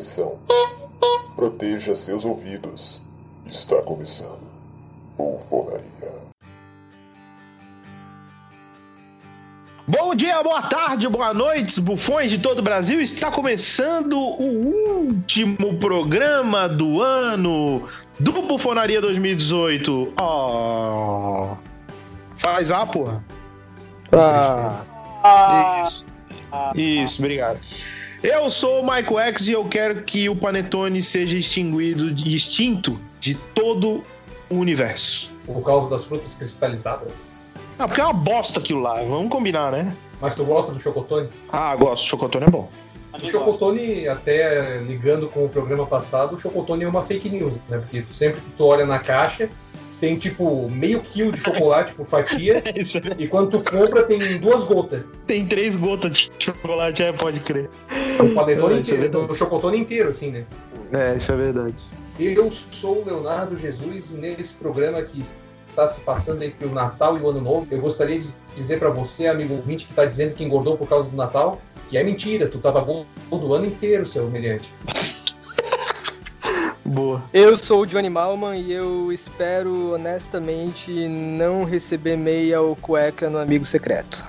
Atenção. Proteja seus ouvidos. Está começando. Bufonaria. Bom dia, boa tarde, boa noite, bufões de todo o Brasil. Está começando o último programa do ano do Bufonaria 2018. Oh. Faz A, porra. Ah. Isso. Isso, obrigado. Eu sou o Michael X e eu quero que o Panetone seja extinguido, extinto de todo o universo. Por causa das frutas cristalizadas. Ah, porque é uma bosta aquilo lá, vamos combinar, né? Mas tu gosta do chocotone? Ah, gosto, chocotone é bom. O chocotone, até ligando com o programa passado, o chocotone é uma fake news, né? Porque sempre que tu olha na caixa, tem tipo meio quilo de chocolate por fatia, é- e quando tu compra tem duas gotas. Tem três gotas de chocolate, é, pode crer. O É, isso é inteiro, verdade. o chocotone inteiro, assim, né? É, isso é verdade. Eu sou o Leonardo Jesus e nesse programa que está se passando entre o Natal e o Ano Novo, eu gostaria de dizer para você, amigo ouvinte, que está dizendo que engordou por causa do Natal, que é mentira, tu tava gordo o ano inteiro, seu humilhante. Boa. Eu sou o Johnny Malman e eu espero honestamente não receber meia ou cueca no amigo secreto.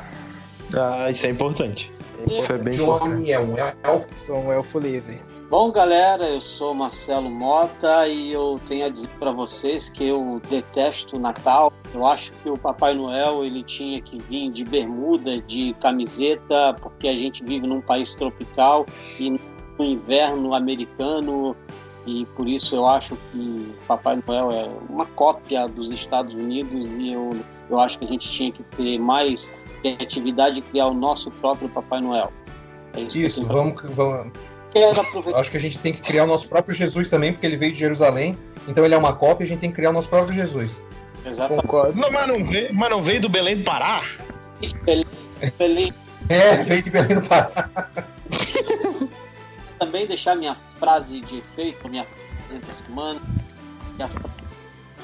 Ah, isso é importante. Isso é bem importante. Johnny é um elfo. Sou um elfo livre. Bom, galera, eu sou Marcelo Mota e eu tenho a dizer para vocês que eu detesto o Natal. Eu acho que o Papai Noel ele tinha que vir de bermuda, de camiseta, porque a gente vive num país tropical e no inverno americano e por isso eu acho que Papai Noel é uma cópia dos Estados Unidos e eu, eu acho que a gente tinha que ter mais criatividade e criar o nosso próprio Papai Noel. É isso, Isso, que eu vamos, vamos. Acho que a gente tem que criar o nosso próprio Jesus também, porque ele veio de Jerusalém. Então ele é uma cópia, a gente tem que criar o nosso próprio Jesus. Exatamente. Concordo. Não, mas, não veio, mas não veio do Belém do Pará? Belém, Belém. É, veio de Belém do Pará. Também deixar minha frase de efeito, minha frase da semana. Minha frase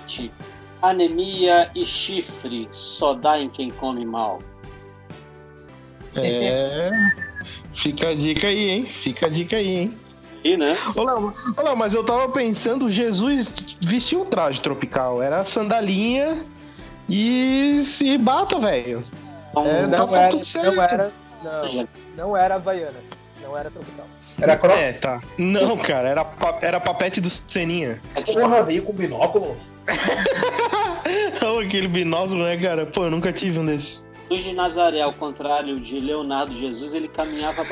de anemia e chifre só dá em quem come mal. É. Fica a dica aí, hein? Fica a dica aí, hein? E, né? Ô, Léo, mas eu tava pensando, Jesus vestiu um traje tropical. Era sandalinha e se bata, velho. Então, É, Não, tá- tá era, não era, não, não era Havaianas, não era tropical. Era croc. É, tá. Não, cara, era, pa- era papete do Seninha. Porra, veio com binóculo. Aquele binóculo, né, cara? Pô, eu nunca tive um desses. Jesus de Nazaré, ao contrário de Leonardo Jesus, ele caminhava.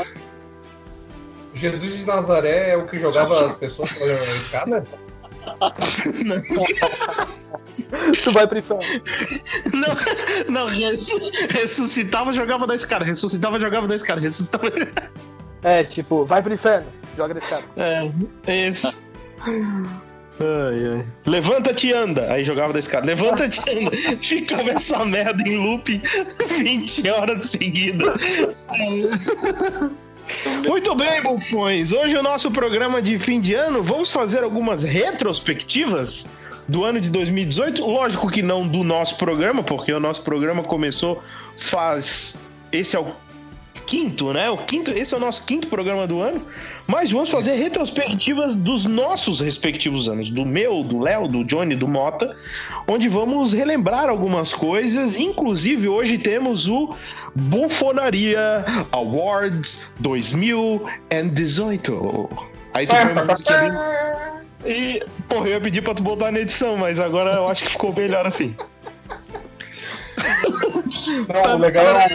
Jesus de Nazaré é o que jogava as pessoas pela escada? Tu vai pro inferno. Não, não, ressu- ressuscitava, jogava da escada. Ressuscitava, jogava da escada. Ressuscitava. É, tipo, vai pro inferno. Joga desse cara. É, esse. Ai, ai. Levanta-te e anda. Aí jogava da escada. Levanta-te e anda. Ficava essa merda em loop 20 horas seguidas. Muito bem, bufões. Hoje é o nosso programa de fim de ano. Vamos fazer algumas retrospectivas do ano de 2018. Lógico que não do nosso programa, porque o nosso programa começou faz. Esse é o quinto, né? O quinto, esse é o nosso quinto programa do ano. Mas vamos fazer retrospectivas dos nossos respectivos anos, do meu, do Léo, do Johnny, do Mota, onde vamos relembrar algumas coisas. Inclusive, hoje temos o Bufonaria Awards 2018. Aí tu música. E, porra, eu ia pedir pra tu botar na edição, mas agora eu acho que ficou melhor assim. Não, o legal é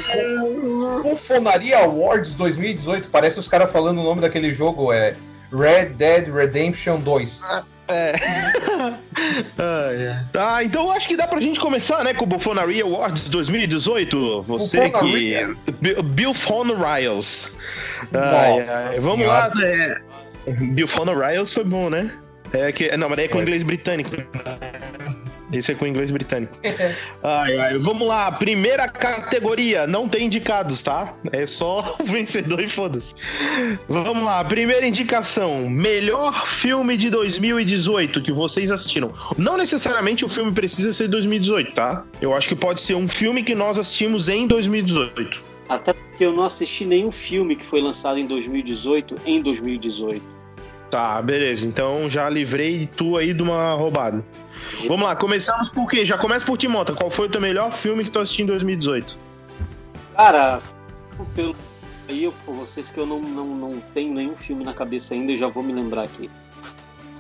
o Bufonaria Awards 2018. Parece os caras falando o nome daquele jogo, é Red Dead Redemption 2. É. Ai, ai. Tá, então eu acho que dá pra gente começar, né, com o Bufonaria Awards 2018. Você Bufonaria. que. Bill- Riles. Ai. Vamos lá, é. Bill Fon Riles foi bom, né? É que, não, mas daí é com É. inglês britânico. Esse é com inglês britânico. Ai, ai. Vamos lá, primeira categoria. Não tem indicados, tá? É só o vencedor e foda-se. Vamos lá, primeira indicação. Melhor filme de 2018 que vocês assistiram. Não necessariamente o filme precisa ser 2018, tá? Eu acho que pode ser um filme que nós assistimos em 2018. Até porque eu não assisti nenhum filme que foi lançado em 2018 em 2018. Tá, beleza. Então já livrei tu aí de uma roubada. Vamos lá, começamos por quê? Já começa por Timota. Qual foi o teu melhor filme que tu assistiu em 2018? Cara, pelo aí, por vocês que eu não, não, não tenho nenhum filme na cabeça ainda, eu já vou me lembrar aqui.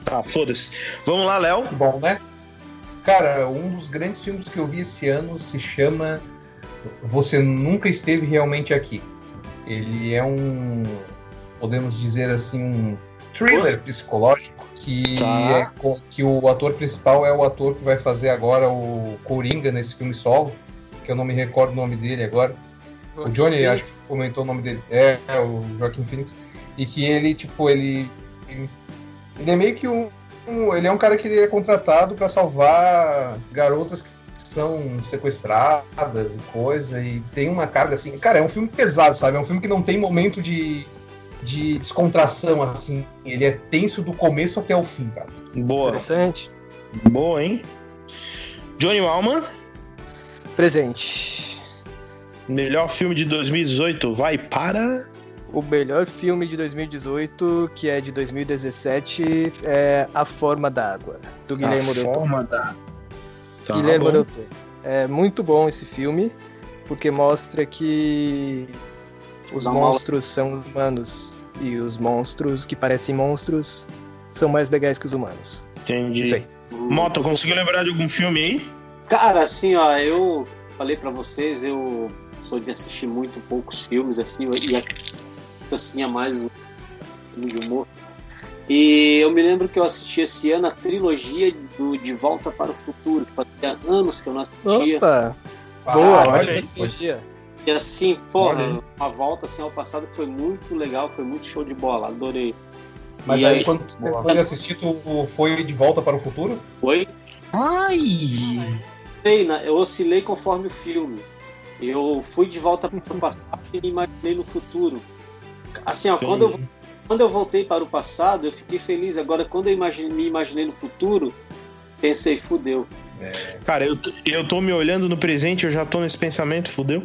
Tá, foda-se. Vamos lá, Léo. Bom, né? Cara, um dos grandes filmes que eu vi esse ano se chama Você Nunca Esteve Realmente Aqui. Ele é um, podemos dizer assim, um thriller psicológico que, Tá. é que o ator principal é o ator que vai fazer agora o Coringa nesse filme solo, que eu não me recordo o nome dele agora. O Johnny, acho que comentou o nome dele. É, é o Joaquim Phoenix. E que ele, tipo, ele. Ele é meio que um. um- ele é um cara que é contratado pra salvar garotas que são sequestradas e coisa. E tem uma carga assim. Cara, é um filme pesado, sabe? É um filme que não tem momento de, de descontração, assim. Ele é tenso do começo até o fim, cara. Boa. Interessante. Boa, hein? Johnny Malman, Presente. melhor filme de 2018, vai para. O melhor filme de 2018, que é de 2017, é A Forma da Água, do Guilherme A Del Toro. forma da. Tá Guilherme. Del Toro. É muito bom esse filme, porque mostra que os Dá monstros são humanos e os monstros que parecem monstros são mais legais que os humanos. Entendi. Isso aí. Moto, conseguiu lembrar de algum filme aí? Cara, assim, ó, eu falei pra vocês, eu sou de assistir muito poucos filmes, assim, e a- assim é mais um filme de humor. E eu me lembro que eu assisti esse ano a trilogia do De Volta para o Futuro, que fazia anos que eu não assistia. Opa! Ah, Boa, olha ótima trilogia. E assim, porra, uma volta assim ao passado foi muito legal, foi muito show de bola, adorei. Mas E aí, aí? quando tu depois de assistir, tu foi de volta para o futuro? Foi? Ai! Né? Eu oscilei conforme o filme. Eu fui de volta para o passado e me imaginei no futuro. Assim, ó, quando eu, quando eu voltei para o passado, eu fiquei feliz. Agora, quando eu imagine- me imaginei no futuro, pensei, fudeu. Cara, eu, eu tô me olhando no presente, eu já tô nesse pensamento, fudeu?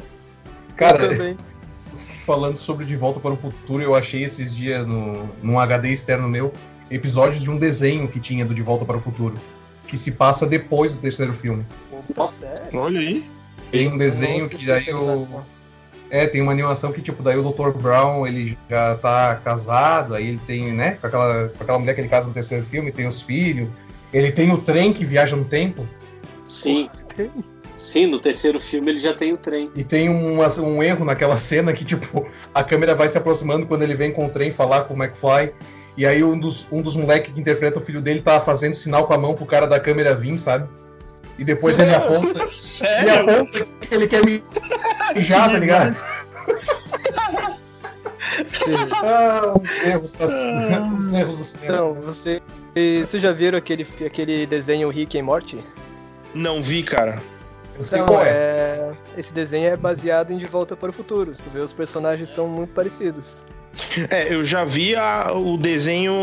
Cara, também. falando sobre De Volta para o Futuro, eu achei esses dias no, num HD externo meu episódios de um desenho que tinha do De Volta para o Futuro, que se passa depois do terceiro filme. Nossa, sério? Olha aí. Tem um desenho Nossa, que daí o. É, tem uma animação que, tipo, daí o Dr. Brown, ele já tá casado, aí ele tem, né, com aquela, com aquela mulher que ele casa no terceiro filme, tem os filhos, ele tem o trem que viaja no tempo, Sim. Sim, no terceiro filme ele já tem o trem. e tem um, um erro naquela cena que, tipo, a câmera vai se aproximando quando ele vem com o trem falar com o McFly, e aí um dos, um dos moleques que interpreta o filho dele tá fazendo sinal com a mão pro cara da câmera vir, sabe? E depois ele aponta, ele Sério? aponta que ele quer mijar, tá ligado? Ah, os erros, da, os erros do cinema. Então, você, vocês já viram aquele, aquele desenho Rick e Morty? Não vi, cara. Eu sei Então, qual é. é, esse desenho é baseado em De Volta para o Futuro. Você vê, os personagens são muito parecidos. É, eu já vi a- o desenho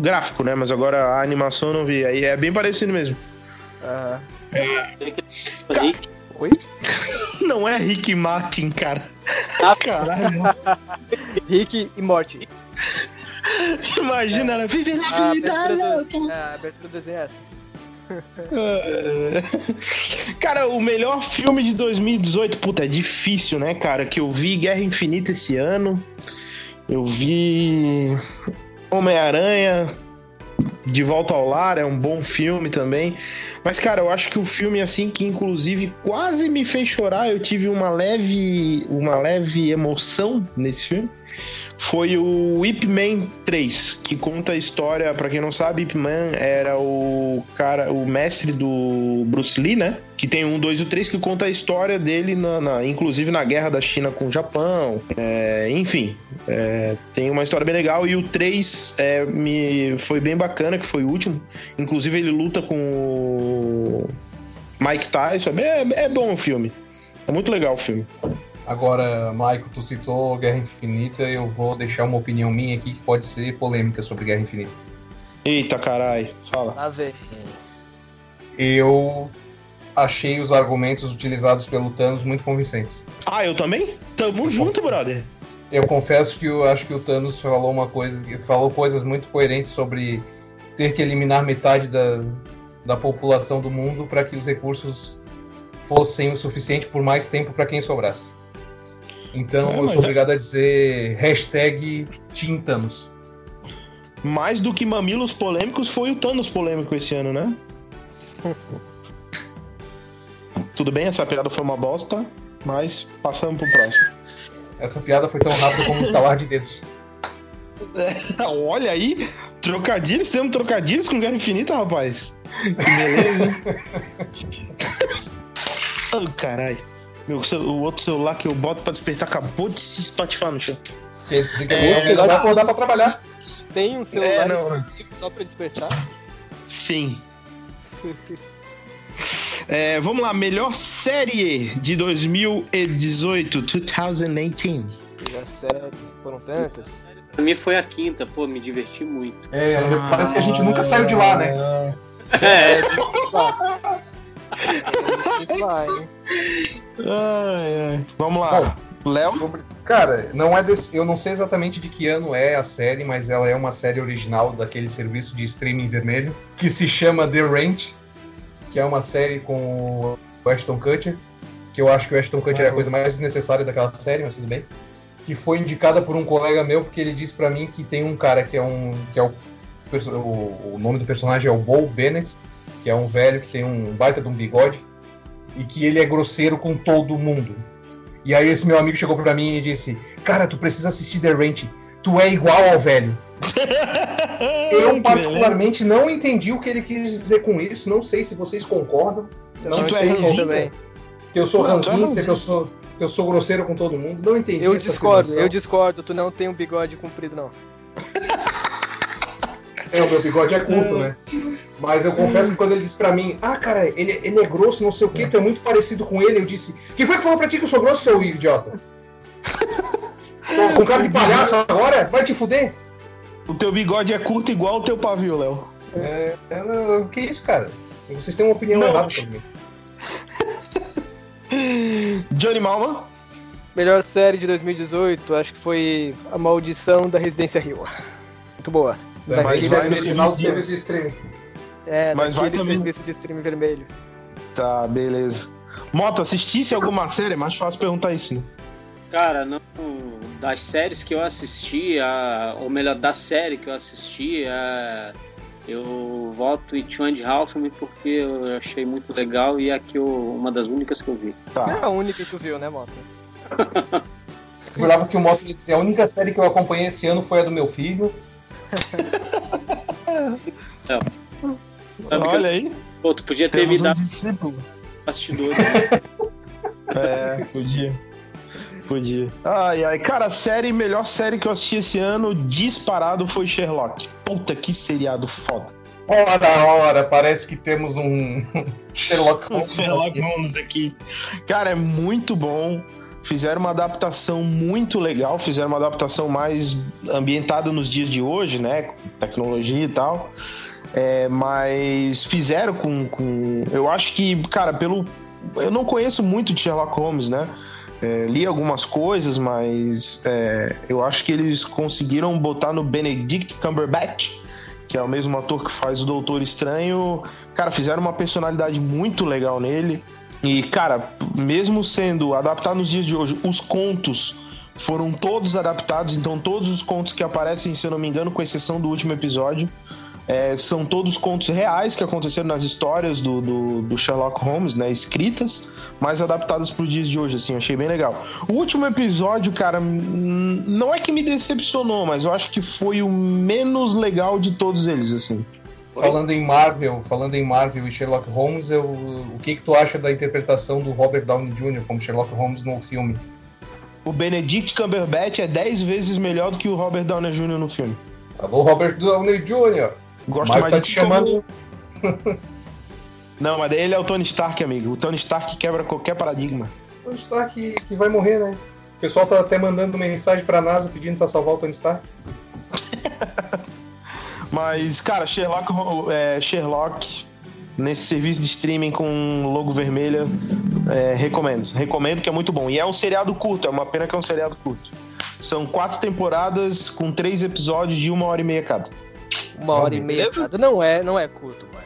gráfico, né? Mas agora a animação eu não vi. Aí é bem parecido mesmo. Ah, Rick, oi? Não é Rick Martin, cara. Ah. Caralho. Rick e Morty. Imagina ela vive na A vida louca. é, a abertura do desenho é essa. Cara, o melhor filme de 2018, puta, é difícil, né, cara? Que eu vi Guerra Infinita esse ano. Eu vi Homem-Aranha. De Volta ao Lar é um bom filme também. Mas, cara, eu acho que o filme, assim, que inclusive quase me fez chorar, eu tive uma leve, uma leve emoção nesse filme. Foi o Ip Man 3, que conta a história, pra quem não sabe, Ip Man era o cara, o mestre do Bruce Lee, né? Que tem um, dois e três que conta a história dele, na, na- inclusive na guerra da China com o Japão. É, enfim, é, tem uma história bem legal. E o 3 é, me, foi bem bacana, que foi o último. Inclusive ele luta com o Mike Tyson. É, é bom o filme. É muito legal o filme. Agora, Maico, tu citou Guerra Infinita, eu vou deixar uma opinião minha aqui que pode ser polêmica sobre Guerra Infinita. Eita, carai. Fala. Lá vem. Eu achei os argumentos utilizados pelo Thanos muito convincentes. Ah, eu também? Tamo junto, brother. Eu confesso que eu acho que o Thanos falou uma coisa, falou coisas muito coerentes sobre ter que eliminar metade da, da população do mundo para que os recursos fossem o suficiente por mais tempo para quem sobrasse. Então É, eu sou é- obrigado a dizer hashtag Team Thanos. Mais do que mamilos polêmicos, foi o Thanos polêmico esse ano, né? Tudo bem, essa piada foi uma bosta, mas passamos pro próximo. Essa piada foi tão rápida como um estalar de dedos. Olha aí, trocadilhos, temos trocadilhos com Guerra Infinita, rapaz. Que beleza, hein? oh, caralho. Meu, o outro celular que eu boto pra despertar acabou de se espatifar no chão. Quer dizer que É, já vai acordar pra trabalhar. Tem um É, celular não. específico só pra despertar? Sim. É, vamos lá, melhor série de 2018, 2018. Já sério, foram tantas. Pra mim foi a quinta, pô, me diverti muito. É, parece que a gente nunca saiu de lá, né? É, Vai? Ai, ai. Vamos lá, Léo. Sobre- Cara, não é desse, eu não sei exatamente de que ano é a série, mas ela é uma série original daquele serviço de streaming vermelho que se chama The Ranch, que é uma série com o Ashton Kutcher, que eu acho que o Ashton Kutcher é a coisa mais desnecessária daquela série, mas tudo bem. Que foi indicada por um colega meu porque ele disse pra mim que tem um cara que é um que é o, o nome do personagem é o Bo Bennett, que é um velho que tem um baita de um bigode e que ele é grosseiro com todo mundo. E aí esse meu amigo chegou pra mim e disse: Cara, tu precisa assistir The Ranch. Tu é igual ao velho. Eu particularmente não entendi o que ele quis dizer com isso. Não sei se vocês concordam. Não Que tu é sei ranzinza? também. que eu sou é ranzinza, ranzinza. que eu sou que eu sou grosseiro com todo mundo. Não entendi. Eu discordo, afirmação. eu discordo. Tu não tem um bigode comprido, não. É, o meu bigode é curto, né? Mas eu confesso que quando ele disse pra mim, ah, cara, ele, ele é grosso, não sei o que, tu é muito parecido com ele, eu disse, quem foi que falou pra ti que eu sou grosso, seu idiota? Com cara de palhaço agora? Vai te fuder? O teu bigode é curto igual o teu pavio, Léo. É, é, não, que isso, cara? Vocês têm uma opinião Não. errada sobre mim. Johnny Malma. Melhor série de 2018, acho que foi A Maldição da Residência Rio. Muito boa. Mas Daquele vai no serviço- final do serviço de streaming. É, Mas vai também. serviço de streaming vermelho. Tá, beleza. Moto, assistisse alguma série? É mais fácil perguntar isso, né? cara, não. Das séries que eu assisti, a, ou melhor, da série que eu assisti, a, eu voto em Two and Half Me porque eu achei muito legal e é que eu, uma das únicas que eu vi. Tá. é a única que tu viu, né, Mota? Eu jurava que o Moto ia dizer, a única série que eu acompanhei esse ano foi a do meu filho. Sabe Olha aí. Pô, tu podia ter me Temos um dado discípulo. bastidores. né? É, podia. Podia. Ai, ai. Cara, a série, melhor série que eu assisti esse ano, disparado, foi Sherlock. Puta, que seriado foda. Ora, ora, parece que temos um Sherlock Um Holmes. Sherlock Holmes aqui. Cara, é muito bom. Fizeram uma adaptação muito legal, fizeram uma adaptação mais ambientada nos dias de hoje, né? Com tecnologia e tal. É, mas fizeram com, com. Eu acho que, cara, pelo. Eu não conheço muito de Sherlock Holmes, né? É, li algumas coisas, mas é, eu acho que eles conseguiram botar no Benedict Cumberbatch, que é o mesmo ator que faz o Doutor Estranho. Cara, fizeram uma personalidade muito legal nele. E, cara, mesmo sendo adaptado nos dias de hoje, os contos foram todos adaptados, então todos os contos que aparecem, se eu não me engano, com exceção do último episódio, é, são todos contos reais que aconteceram nas histórias do, do, do Sherlock Holmes, né? Escritas, mas adaptadas para os dias de hoje, assim, achei bem legal. O último episódio, cara, não é que me decepcionou, mas eu acho que foi o menos legal de todos eles, assim. Falando em Marvel, falando em Marvel e Sherlock Holmes, eu, o que, que tu acha da interpretação do Robert Downey Jr. como Sherlock Holmes no filme? O Benedict Cumberbatch é 10 vezes melhor do que o Robert Downey Jr. no filme. Alô, Robert Downey Jr. Gosto Mas mais tá de te como- chamando. Não, mas daí ele é o Tony Stark, amigo. O Tony Stark quebra qualquer paradigma. Tony Stark que, vai morrer, né? O pessoal tá até mandando mensagem pra NASA pedindo pra salvar o Tony Stark. Mas, cara, Sherlock, é, Sherlock nesse serviço de streaming com logo vermelha, é, recomendo. Recomendo que é muito bom. E é um seriado curto, é uma pena que é um seriado curto. São quatro temporadas com três episódios de uma hora e meia cada. Uma hora e meia cada. Não é, não é curto, vai.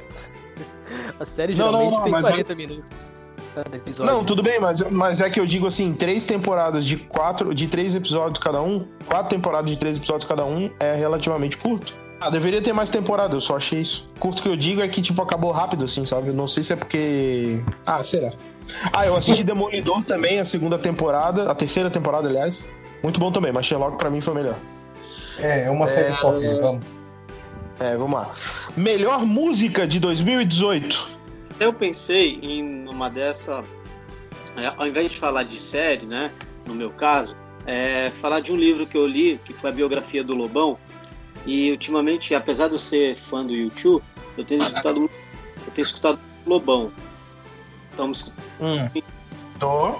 A série Não, não, geralmente não, tem mas 40 minutos. Cada episódio. Não, tudo bem, mas, mas é que eu digo assim, três temporadas de quatro, de três episódios cada um, quatro temporadas de três episódios cada um é relativamente curto. Ah, deveria ter mais temporada, eu só achei isso. Curto que eu digo é que, tipo, acabou rápido, assim, sabe? Eu Não sei se é porque. Ah, será? Ah, eu assisti Demolidor também, a segunda temporada, a terceira temporada, aliás. Muito bom também, mas Sherlock pra mim foi melhor. É, é uma série só, filho, vamos. É, vamos lá. Melhor música de 2018. Eu pensei em uma dessa, é, ao invés de falar de série, né, no meu caso, é, falar de um livro que eu li, que foi a biografia do Lobão. E ultimamente, apesar de eu ser fã do YouTube, eu tenho escutado, eu tenho escutado Lobão. Então, Hum. Tô.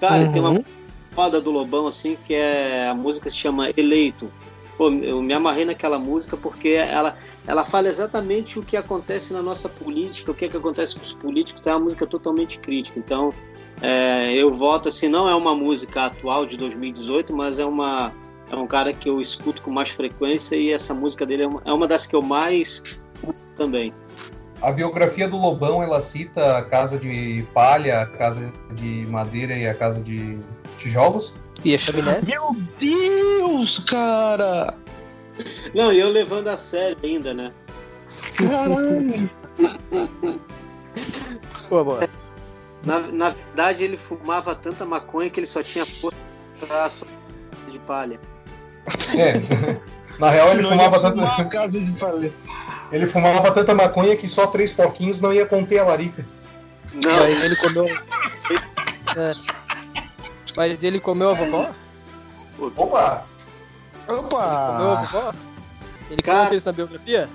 cara, tem uma Uhum. foda do Lobão, assim, que é a música se chama Eleito. Pô, eu me amarrei naquela música porque ela, ela fala exatamente o que acontece na nossa política, o que, é que acontece com os políticos, é uma música totalmente crítica. Então, é, eu voto assim, não é uma música atual de 2018, mas é uma é um cara que eu escuto com mais frequência e essa música dele é uma, é uma das que eu mais escuto também. A biografia do Lobão, ela cita a casa de palha, a casa de madeira e a casa de tijolos. E a chaminé? Meu Deus, cara! Não, e eu levando a sério ainda, né? Caralho! Pô. Na, na verdade, ele fumava tanta maconha que ele só tinha só de palha. É. Na real, ele fumava, tanta, casa de falha. ele fumava tanta maconha que só três porquinhos não ia conter a larica. Não, ele comeu. É. Mas ele comeu a vovó? Opa! Comeu a Opa! vovó? Ele Cara- conta isso na biografia?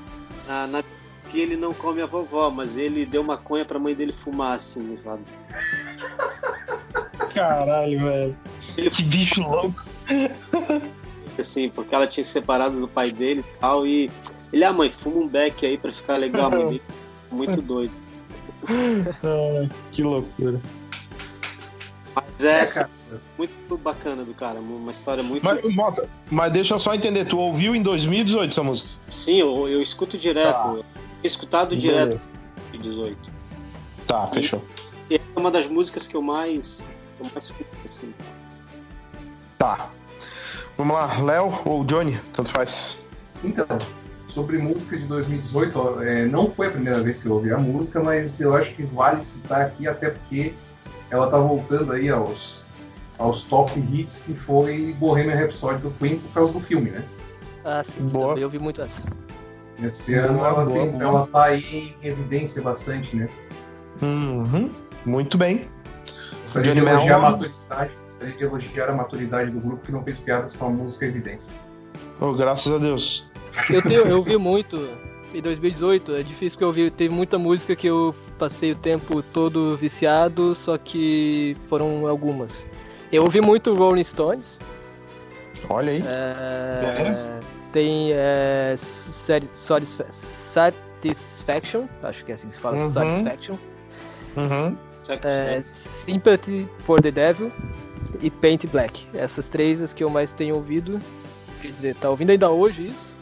na, na que ele não come a vovó, mas ele deu maconha pra mãe dele fumar, assim, sabe? Caralho, velho. Ele Que bicho louco. assim, porque ela tinha se separado do pai dele e tal, e ele, ah, mãe, fuma um beck aí pra ficar legal, a mãe dele. Muito doido. Ah, que loucura. Mas é, É, assim, cara. Muito bacana do cara, uma história muito. Mas, Mota, mas deixa eu só entender, tu ouviu em 2018 essa música? Sim, eu, eu escuto direto. Tá. Escutado direto em 18. Tá, fechou. E essa é uma das músicas que eu mais. Eu mais escuto, assim. Tá. Vamos lá, Léo ou Johnny? Tanto faz. Então, sobre música de 2018, ó, é, não foi a primeira vez que eu ouvi a música, mas eu acho que vale citar aqui, até porque ela tá voltando aí aos, aos top hits, que foi Bohemian Rhapsody do Queen por causa do filme, né? Ah, sim. Boa. Também ouvi muito essa. Esse ano Boa, ela, boa, tem- boa. ela tá aí em evidência bastante, né? Uhum. Muito bem. Gostaria de elogiar a maturidade, gostaria de elogiar a maturidade do grupo que não fez piadas com a música Evidências. Oh, graças a Deus. Eu, tenho, eu ouvi muito em 2018. É difícil porque eu ouvi. Teve muita música que eu passei o tempo todo viciado, só que foram algumas. Eu ouvi muito Rolling Stones. Olha aí. é, tem é, Sat- Satisfa- Satisfaction, acho que é assim que se fala, Uhum. Satisfaction. Uhum. É, Sympathy for the Devil e Paint Black. Essas três as que eu mais tenho ouvido. Quer dizer, tá ouvindo ainda hoje isso,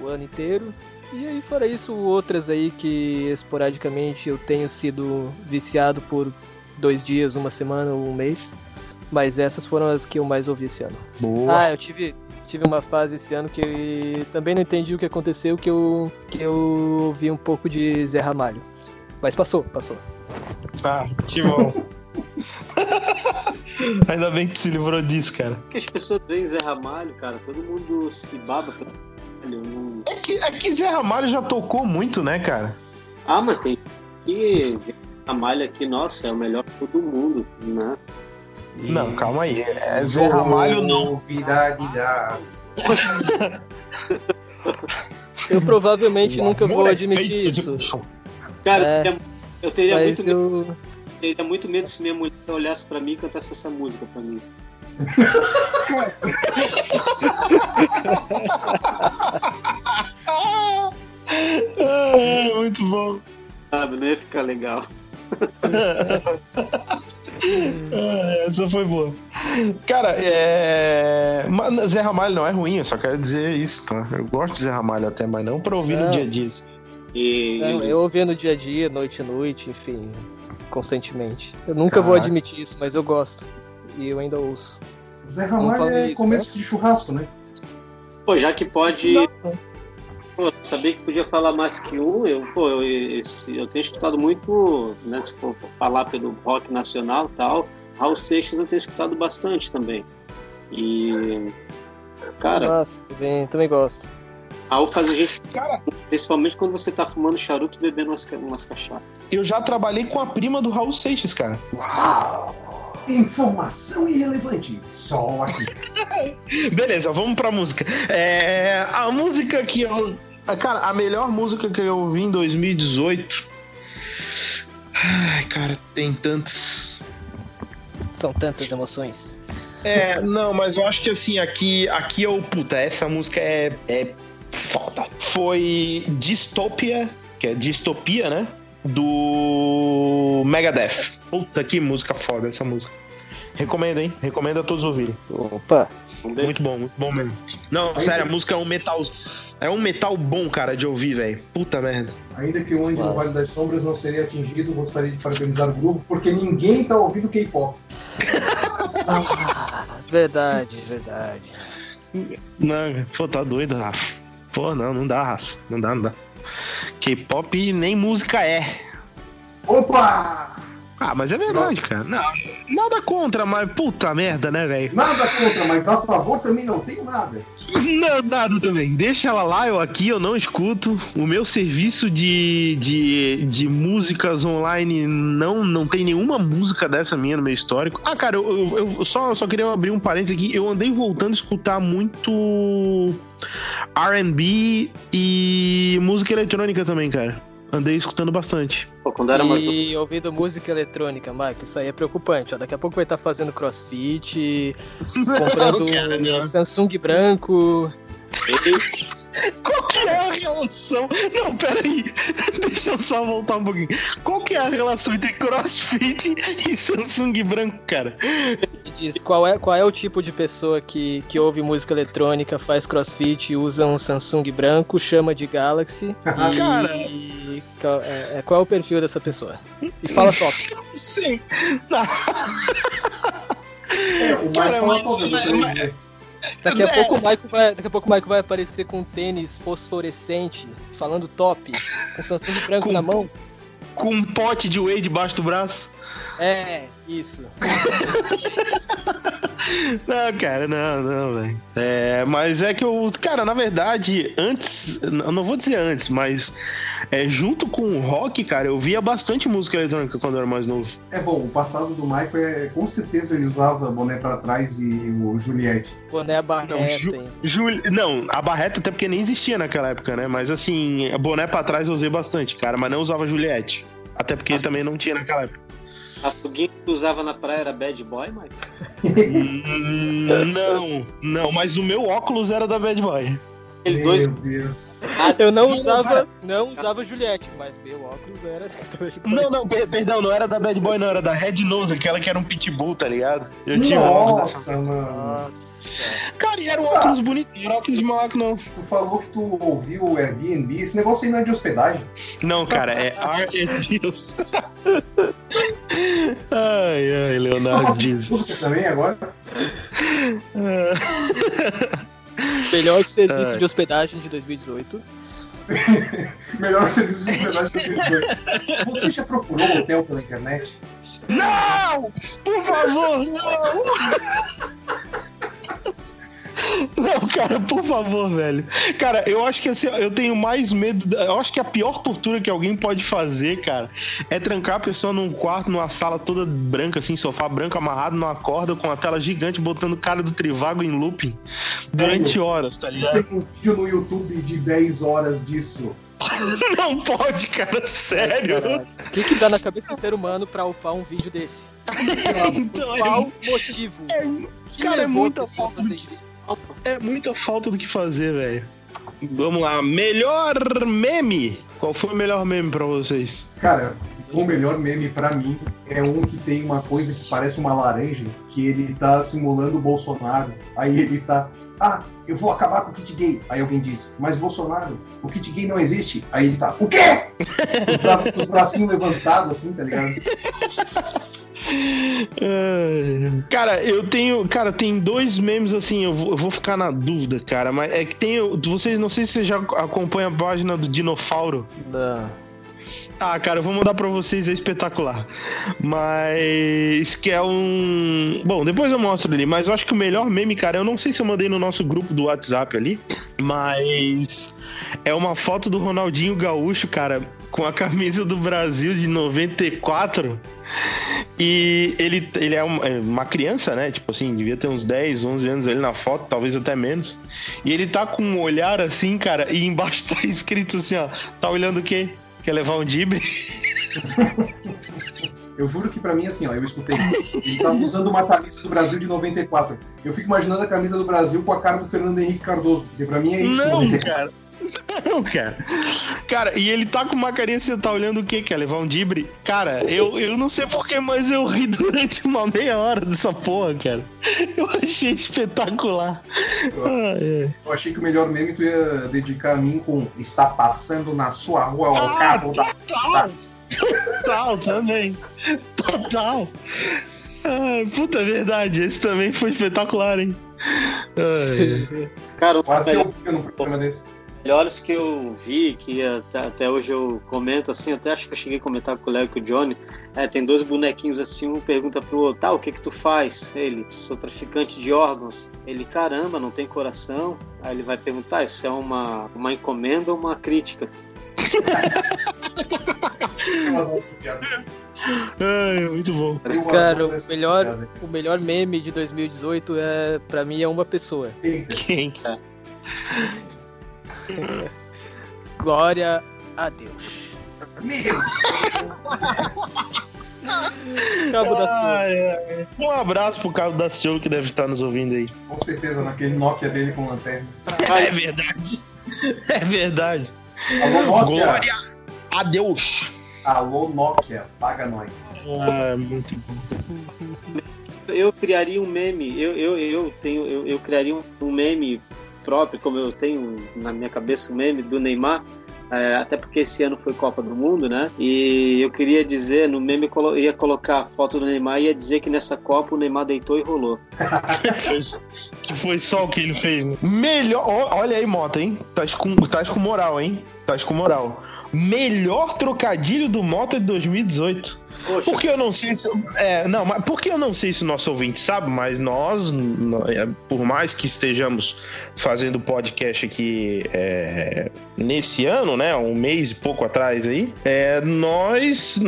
o ano inteiro. E aí, fora isso, outras aí que esporadicamente eu tenho sido viciado por dois dias, uma semana ou um mês. Mas essas foram as que eu mais ouvi esse ano. Boa. Ah, eu tive, tive uma fase esse ano que também não entendi o que aconteceu, que eu, que eu ouvi um pouco de Zé Ramalho. Mas passou, passou. Ah, que bom. Ainda bem que se livrou disso, cara. que as pessoas veem Zé Ramalho, cara, todo mundo se baba pra. Não... É que, é que Zé Ramalho já tocou muito, né, cara? Ah, mas tem que Zé Ramalho aqui, nossa, é o melhor de todo mundo, né? Não, calma aí. É, Zé Ramalho não. Eu provavelmente O nunca vou é admitir de isso. paixão. Cara, É, eu teria- eu muito, medo, eu. teria muito medo se minha mulher olhasse pra mim e cantasse essa música pra mim. Ah, muito bom. Sabe, não ia ficar legal. Ah, essa foi boa. Cara, é. Mas Zé Ramalho não é ruim, eu só quero dizer isso, tá? Eu gosto de Zé Ramalho até, mas não pra ouvir no Não. dia a dia. E, Não, eu ouvia no dia a dia, noite a noite, enfim, constantemente. Eu nunca vou Caraca. admitir isso, mas eu gosto. E eu ainda ouço. Zé Ramalho é isso, começo de churrasco, né? pô, já que pode. Pô, sabia que podia falar mais que um. Eu, pô, eu, esse- eu tenho escutado muito, né, se for falar pelo rock nacional e tal, Raul Seixas eu tenho escutado bastante também. E, cara, Nossa, também, também gosto. Raul faz a gente, Cara, principalmente quando você tá fumando charuto e bebendo umas, umas cachaças. eu já trabalhei com a prima do Raul Seixas, cara. Uau! Informação irrelevante. Só aqui. Beleza, vamos pra música. É, a música que eu. Cara, a melhor música que eu ouvi em 2018. Ai, cara, tem tantas. São tantas emoções. É, não, mas eu acho que assim, aqui, aqui eu. Puta, essa música é. é foda. Foi Dystopia, que é distopia, né? Do Megadeth. Puta que música foda essa música. Recomendo, hein? Recomendo a todos ouvirem. Opa! Muito bom, muito bom mesmo. Não, sério, a música é um metal. É um metal bom, cara, de ouvir, velho. Puta merda. Ainda que o Andy no. Vale das Sombras não seria atingido, gostaria de parabenizar o grupo, porque ninguém tá ouvindo K-pop. Ah, verdade, verdade. Não, pô, tá doido, Rafa. Pô, não, não dá, raça. Não dá, não dá. K-pop nem música é. Opa! Ah, mas é verdade, cara. Não, nada contra, mas puta merda, né, velho? Nada contra, mas a favor também não tenho nada. Não, nada também. Deixa ela lá, eu aqui, eu não escuto. O meu serviço de, de, de músicas online não, não tem nenhuma música dessa minha no meu histórico. Ah, cara, eu, eu, eu só, só queria abrir um parênteses aqui. Eu andei voltando a escutar muito RB e música eletrônica também, cara. Andei escutando bastante. Pô, quando era mais E ouvindo música eletrônica, Mike, isso aí é preocupante. Ó. Daqui a pouco vai estar fazendo crossfit, comprando um Samsung branco. Qual que é a relação? Não, peraí. Deixa eu só voltar um pouquinho. Qual que é a relação entre CrossFit e Samsung branco, cara? Diz qual é, qual é o tipo de pessoa que, que ouve música eletrônica, faz crossfit, usa um Samsung branco, chama de Galaxy. e, Cara. Qual, é, é- qual é o perfil dessa pessoa? E fala top. Sim. É, o Cara, mas- mas- dizer. Daqui a, É. pouco o Michael vai, daqui a pouco o Michael vai aparecer com um tênis fosforescente, falando top, com Samsung branco Com- na mão. Com um pote de whey debaixo do braço. É, isso. Não, cara, não, não, velho. É, mas é que eu. Cara, na verdade, antes. Eu não vou dizer antes, mas. É, junto com o rock, cara, eu via bastante música eletrônica quando eu era mais novo. É bom, o passado do Michael é. Com certeza ele usava boné pra trás e o Juliette. Boné barreta, Não, Ju-? Jul... Não, a barreta até porque nem existia naquela época, né? Mas assim, boné pra trás eu usei bastante, cara, mas não usava Juliette. Até porque também não tinha naquela época. A foguinha que tu usava na praia era Bad Boy, Mike? Não, não, mas o meu óculos era da Bad Boy. Meu dois. Deus. Eu não usava, não usava Juliette, mas meu óculos era Não, não, per- perdão, não era da Bad Boy, não, era da Red Nose, aquela que era um pitbull, tá ligado? Eu tinha um óculos dessa. Nossa, mano. Nossa. Cara, e era um óculos bonito, não era óculos de malaco, não. Tu falou que tu ouviu o Airbnb. Esse negócio aí não é de hospedagem. Não, cara, é R&Deus. ai, ai, Leonardo Dias. também agora? Melhor serviço Ai. de hospedagem de 2018. Melhor serviço de hospedagem do que Você já procurou um hotel pela internet? Não! Por favor, não! Não, cara, por favor, velho. Cara, eu acho que assim, eu tenho mais medo. Eu acho que a pior tortura que alguém pode fazer, cara, é trancar a pessoa num quarto, numa sala toda branca, assim, sofá branco amarrado numa corda com a tela gigante, botando o cara do Trivago em looping durante horas, tá ligado? Tem um vídeo no YouTube de 10 horas disso. Não pode, cara, sério. O que, que dá na cabeça do ser humano pra upar um vídeo desse? Então, é, Qual motivo? Que cara, é muita falta de- isso? É muita falta do que fazer, velho. Vamos lá, melhor meme. Qual foi o melhor meme pra vocês? Cara, O melhor meme pra mim é um que tem uma coisa que parece uma laranja, que ele tá simulando o Bolsonaro. Aí ele tá. Ah, eu vou acabar com o kit gay. Aí alguém diz, mas Bolsonaro, o kit gay não existe. Aí ele tá, o quê? Os, os bracinhos levantados, assim, tá ligado? Cara, eu tenho. Cara, tem dois memes assim, eu vou, eu vou ficar na dúvida, cara. Mas é que tem. Vocês, não sei se você já acompanha a página do Dinofauro. Não. Ah, cara, eu vou mandar pra vocês, é espetacular. Mas que é um. Bom, depois eu mostro ali, mas eu acho que o melhor meme, cara, eu não sei se eu mandei no nosso grupo do WhatsApp ali, mas é uma foto do Ronaldinho Gaúcho, cara, com a camisa do Brasil de 94. E ele, ele é uma, é uma criança, né? Tipo assim, devia ter uns 10, 11 anos ele na foto, talvez até menos. E ele tá com um olhar assim, cara, e embaixo tá escrito assim, ó. Tá olhando o quê? Quer levar um dibre? Eu juro que pra mim, assim, ó, eu escutei. Ele tava usando uma camisa do Brasil de 94. Eu fico imaginando a camisa do Brasil com a cara do Fernando Henrique Cardoso, porque pra mim é isso. Não, 94. cara. Não, cara. Cara, e ele tá com uma carinha assim, tá olhando o quê? Quer levar um dibre? Cara, eu, eu não sei porquê, mas eu ri durante uma meia hora dessa porra, cara. Eu achei espetacular. Ah, é. Eu achei que o melhor meme tu ia dedicar a mim com Está passando na sua rua o carro da. Total! Total também. Total. Ah, puta é verdade, esse também foi espetacular, hein? Ai, Cara, Quase dos eu num programa desse. Melhores que eu vi, que até, até hoje eu comento assim, até acho que eu cheguei a comentar com o Léo e com o Johnny. É, tem dois bonequinhos assim, um pergunta pro outro, tá, o que que tu faz? Ele, sou traficante de órgãos. Ele, caramba, não tem coração. Aí ele vai perguntar, isso é uma, uma encomenda ou uma crítica? Ai, muito bom. Cara, o melhor, o melhor meme de 2018 é, pra mim, é uma pessoa. Quem? Glória a Deus. Meu, Cabo da ai. Um abraço pro Cabo da Show que deve estar nos ouvindo aí. com certeza, naquele Nokia dele com lanterna. É verdade. É verdade. Alô, Nokia. Glória a Deus. Alô, Nokia. Paga nós. Ah, muito bom. Eu criaria um meme, eu, eu, eu tenho, eu, eu criaria um meme próprio, como eu tenho na minha cabeça o meme do Neymar, é, até porque esse ano foi Copa do Mundo, né? E eu queria dizer, no meme eu colo- ia colocar a foto do Neymar e ia dizer que nessa Copa o Neymar deitou e rolou. que foi só o que ele fez. Né? Melhor. Olha aí, Mota, hein? Tás com, tás com moral, hein? Tás com moral. Melhor trocadilho do Mota de 2018. Poxa, Porque eu não sei se. É, não, mas porque eu não sei se o nosso ouvinte sabe, mas nós, nó- é, por mais que estejamos fazendo podcast aqui é, nesse ano, né? Um mês e pouco atrás aí, é, nós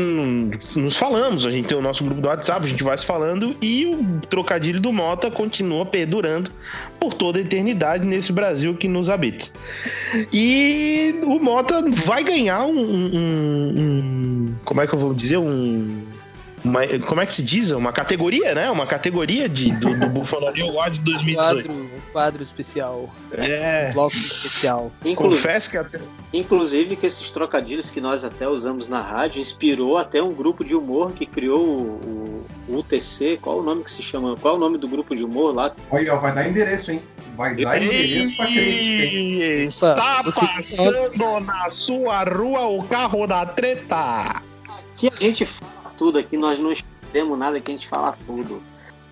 nos falamos. A gente tem o nosso grupo do WhatsApp, a gente vai se falando e o trocadilho do Mota continua perdurando por toda a eternidade nesse Brasil que nos habita. E o Mota vai ganhar um. um- um- como é que eu vou dizer? Um. Uma- como é que se diz? Uma categoria, né? Uma categoria de, do, do Bufonaria Award de 2018. Quadro, um quadro especial. É. Um bloco especial. inclu- Confesso que até. inclusive que esses trocadilhos que nós até usamos na rádio inspirou até um grupo de humor que criou o, o UTC. Qual o nome que se chama? Qual é o nome do grupo de humor lá? Olha, ó, vai dar endereço, hein? Vai dar endereço pra crítica, hein? Está Opa, passando na sua rua o carro da treta. Aqui a gente fala tudo, aqui nós não escondemos nada, aqui a gente fala tudo.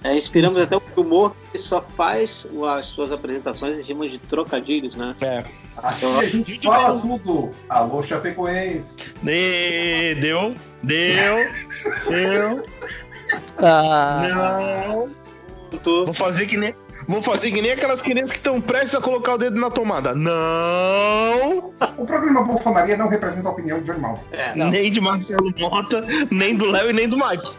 É, inspiramos até o humor que só faz as suas apresentações em cima de trocadilhos, né? É. Aqui a gente fala tudo. Alô, Chapecoense. Deu, deu, deu. Ah, Não. Vou fazer que nem. Vou fazer que nem aquelas crianças que estão prestes a colocar o dedo na tomada. Não! O programa Bufonaria não representa a opinião de Johnny Mal. É, Nem de Marcelo Mota, nem do Léo e nem do Mike.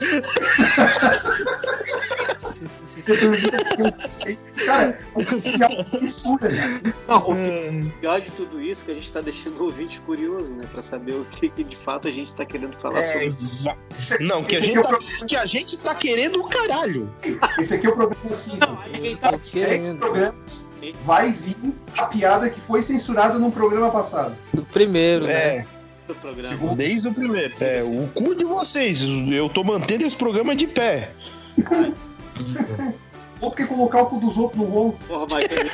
Cara, se autocensura, né? não, o pior de tudo isso é que a gente está deixando o ouvinte curioso, né? Pra saber o que, que de fato a gente está querendo falar É, sobre. va- não, que a, gente é o tá, que a gente tá querendo o caralho. Esse aqui é o programa 5. Não, aí quem tá Tá 10 querendo. programas vai vir a piada que foi censurada num programa passado. do primeiro, né? É. do programa. Segundo- Desde o primeiro. É, o cu de vocês. Eu tô mantendo esse programa de pé. Ou porque colocar o cu dos outros no rolo. Porra, Michael,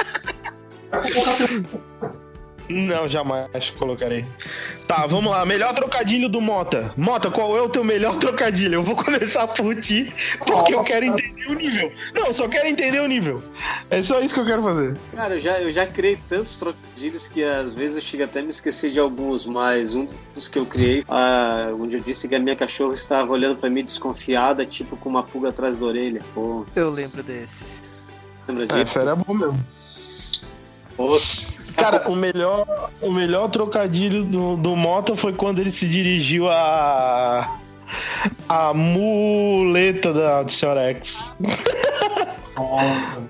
Vai colocar teu... Não, jamais colocarei. Tá, vamos lá. Melhor trocadilho do Mota. Mota, qual é o teu melhor trocadilho? Eu vou começar por ti, porque eu Nossa, quero nossa. entender o nível. Não, eu só quero entender o nível. É só isso que eu quero fazer. cara, eu já, eu já criei tantos trocadilhos que às vezes eu chego até a me esquecer de alguns, mas um dos que eu criei, ah, onde eu disse que a minha cachorra estava olhando pra mim desconfiada, tipo com uma pulga atrás da orelha. Pô, Eu lembro desse. lembra disso? Essa era bom mesmo. Pô, Cara, o melhor, o melhor trocadilho do, do Mota foi quando ele se dirigiu a. A muleta da do Sr. X.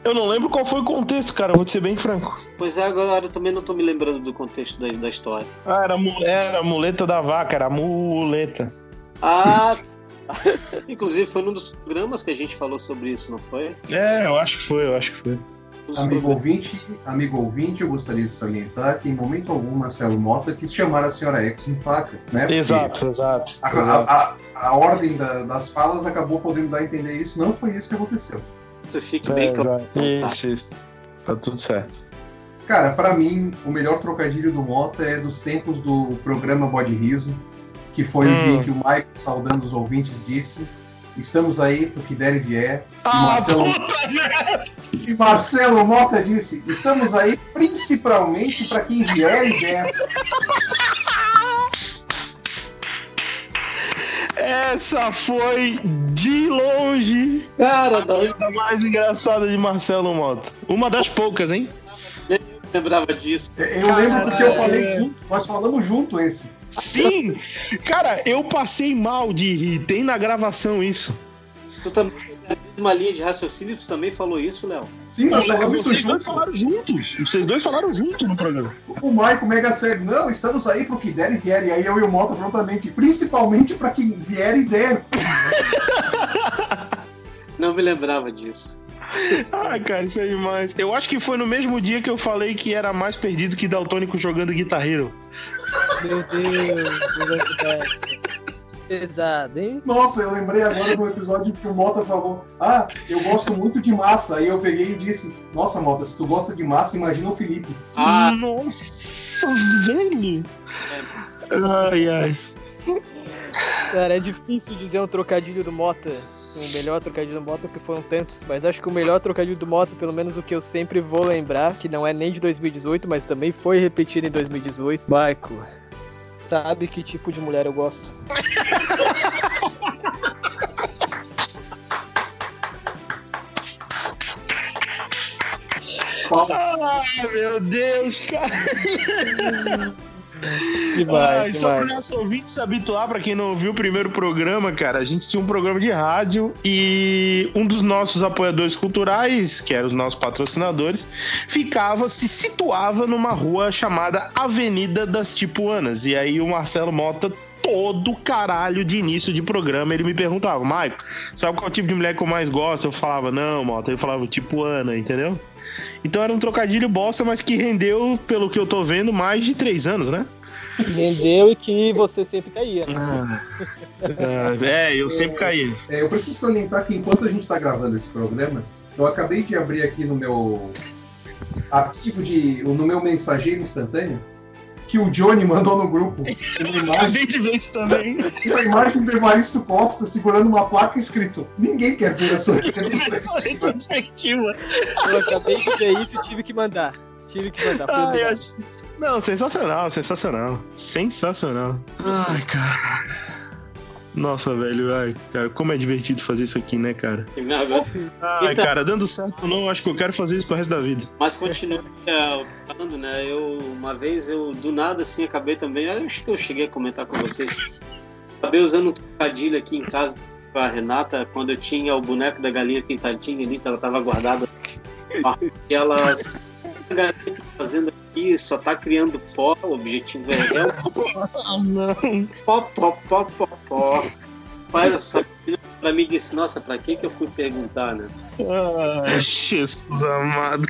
Eu não lembro qual foi o contexto, cara. Vou te ser bem franco. pois é, agora eu também não tô me lembrando do contexto da, da história. Ah, era, era a muleta da vaca, era a muleta. Ah, inclusive foi num dos programas que a gente falou sobre isso, não foi? É, eu acho que foi, eu acho que foi. Amigo ouvinte, amigo ouvinte, eu gostaria de salientar que em momento algum Marcelo Mota quis chamar a senhora X de faca, né? Porque Exato, exato. A, exato. a- a- a ordem da- das falas acabou podendo dar a entender isso. Não foi isso que aconteceu. Isso fique É, bem claro. Isso, isso. Tá tudo certo. Cara, pra mim, o melhor trocadilho do Mota é dos tempos do programa Bode Riso, que foi o Hum. dia em que o Michael, saudando os ouvintes, disse: Estamos aí pro que der e vier. Ah, Marcelo- puta merda! E Marcelo Mota disse: Estamos aí principalmente pra quem vier e der. Essa foi de longe Cara, da onde a mais engraçada de Marcelo Mota. Uma das poucas, hein? eu lembrava disso? Eu lembro porque eu Caralho. falei junto, nós falamos junto esse. Sim! Cara, eu passei mal de rir. Tem na gravação isso. Tu também na mesma linha de raciocínio, tu também falou isso, Léo? Sim, nós falamos isso Vocês dois junto. falaram juntos. Vocês dois falaram juntos no programa. O Michael mega sério, não, estamos aí pro que der e vier. E aí eu e o Mota prontamente, principalmente pra quem vier e der. Não me lembrava disso. Ai, cara, isso é demais. Eu acho que foi no mesmo dia que eu falei que era mais perdido que Daltônico jogando Guitar Hero. Meu Deus. Pesado, hein? Nossa, eu lembrei agora do episódio que o Mota falou: Ah, eu gosto muito de massa. Aí eu peguei e disse: Nossa, Mota, se tu gosta de massa, imagina o Felipe. Ah, Nossa, velho. Ai, ai. Cara, é difícil dizer um trocadilho do Mota. O melhor trocadilho do Mota, porque foram tantos. Mas acho que o melhor trocadilho do Mota, pelo menos o que eu sempre vou lembrar, que não é nem de 2018, mas também foi repetido em 2018. Michael, sabe que tipo de mulher eu gosto? Ai, meu Deus, cara. Demais, Ai, só para demais. nosso ouvinte se habituar, para quem não ouviu o primeiro programa, cara, a gente tinha um programa de rádio e um dos nossos apoiadores culturais, que eram os nossos patrocinadores, ficava, se situava numa rua chamada Avenida das Tipuanas. E aí o Marcelo Mota todo caralho de início de programa ele me perguntava, Maico, sabe qual tipo de mulher que eu mais gosto? Eu falava, não, Mota. Ele falava, Tipuana, entendeu? Então era um trocadilho bosta, mas que rendeu, pelo que eu tô vendo, mais de três anos, né? Entendeu e que você sempre caía. Ah, é, eu sempre caí. É, eu preciso salientar que enquanto a gente está gravando esse programa, eu acabei de abrir aqui no meu arquivo de. no meu mensageiro instantâneo que o Johnny mandou no grupo uma imagem, Acabei de ver isso também. uma imagem do Evaristo Costa segurando uma placa escrito Ninguém quer ver a sua retrospectiva." Eu acabei de ver isso e tive que mandar. Tive que mandar. Ai, acho- Não, sensacional, sensacional. Sensacional. Ai, cara. Nossa, velho, ai, cara, como é divertido fazer isso aqui, né, cara? Agora- Ai, Então- cara, dando certo ou não, acho que eu quero fazer isso pro resto da vida. Mas continua é, falando, né? Eu, uma vez, eu do nada assim acabei também. eu Acho que eu cheguei a comentar com vocês. Acabei usando um trocadilho aqui em casa com a Renata quando eu tinha o boneco da galinha pintadinha ali, que ela tava guardada. E ela. "A tá fazendo aqui só tá criando pó, o objetivo é. Ah, não. Pó, pó, pó, pó, pó. Faz essa pra mim disse, nossa, pra que que eu fui perguntar, né? Ah, Jesus amado.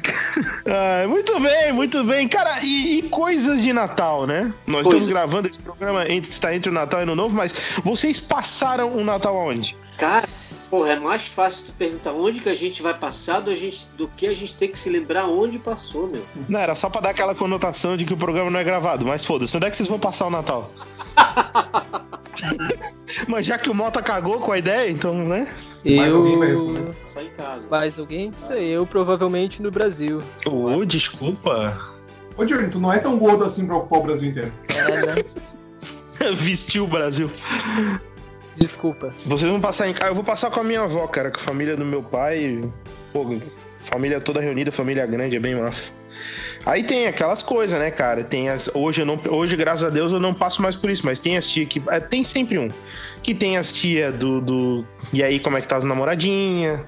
Ah, muito bem, muito bem. Cara, e, e coisas de Natal, né? Nós Coisa. estamos gravando esse programa, entre, está entre o Natal e o Ano Novo, mas vocês passaram o Natal aonde? Cara, porra, é mais fácil tu perguntar onde que a gente vai passar do, a gente, do que a gente tem que se lembrar onde passou, meu. Não, era só pra dar aquela conotação de que o programa não é gravado, mas foda-se, onde é que vocês vão passar o Natal? mas já que o Mota cagou com a ideia, então, né? Mais eu... alguém vai responder? Passar em casa. Mais alguém? Sei, Eu provavelmente no Brasil. Ô, desculpa. Ô, Johnny, tu não é tão gordo assim pra ocupar o Brasil inteiro. É, né? Vestiu o Brasil. Desculpa. Vocês vão passar em casa. Eu vou passar com a minha avó, cara, com a família do meu pai. Pô, família toda reunida, família grande, é bem massa. Aí tem aquelas coisas, né, cara? Tem as. Hoje, eu não, hoje, graças a Deus, eu não passo mais por isso, mas tem as tias que. é, Tem sempre um. Que tem as tias do, do. E aí, como é que tá as namoradinhas?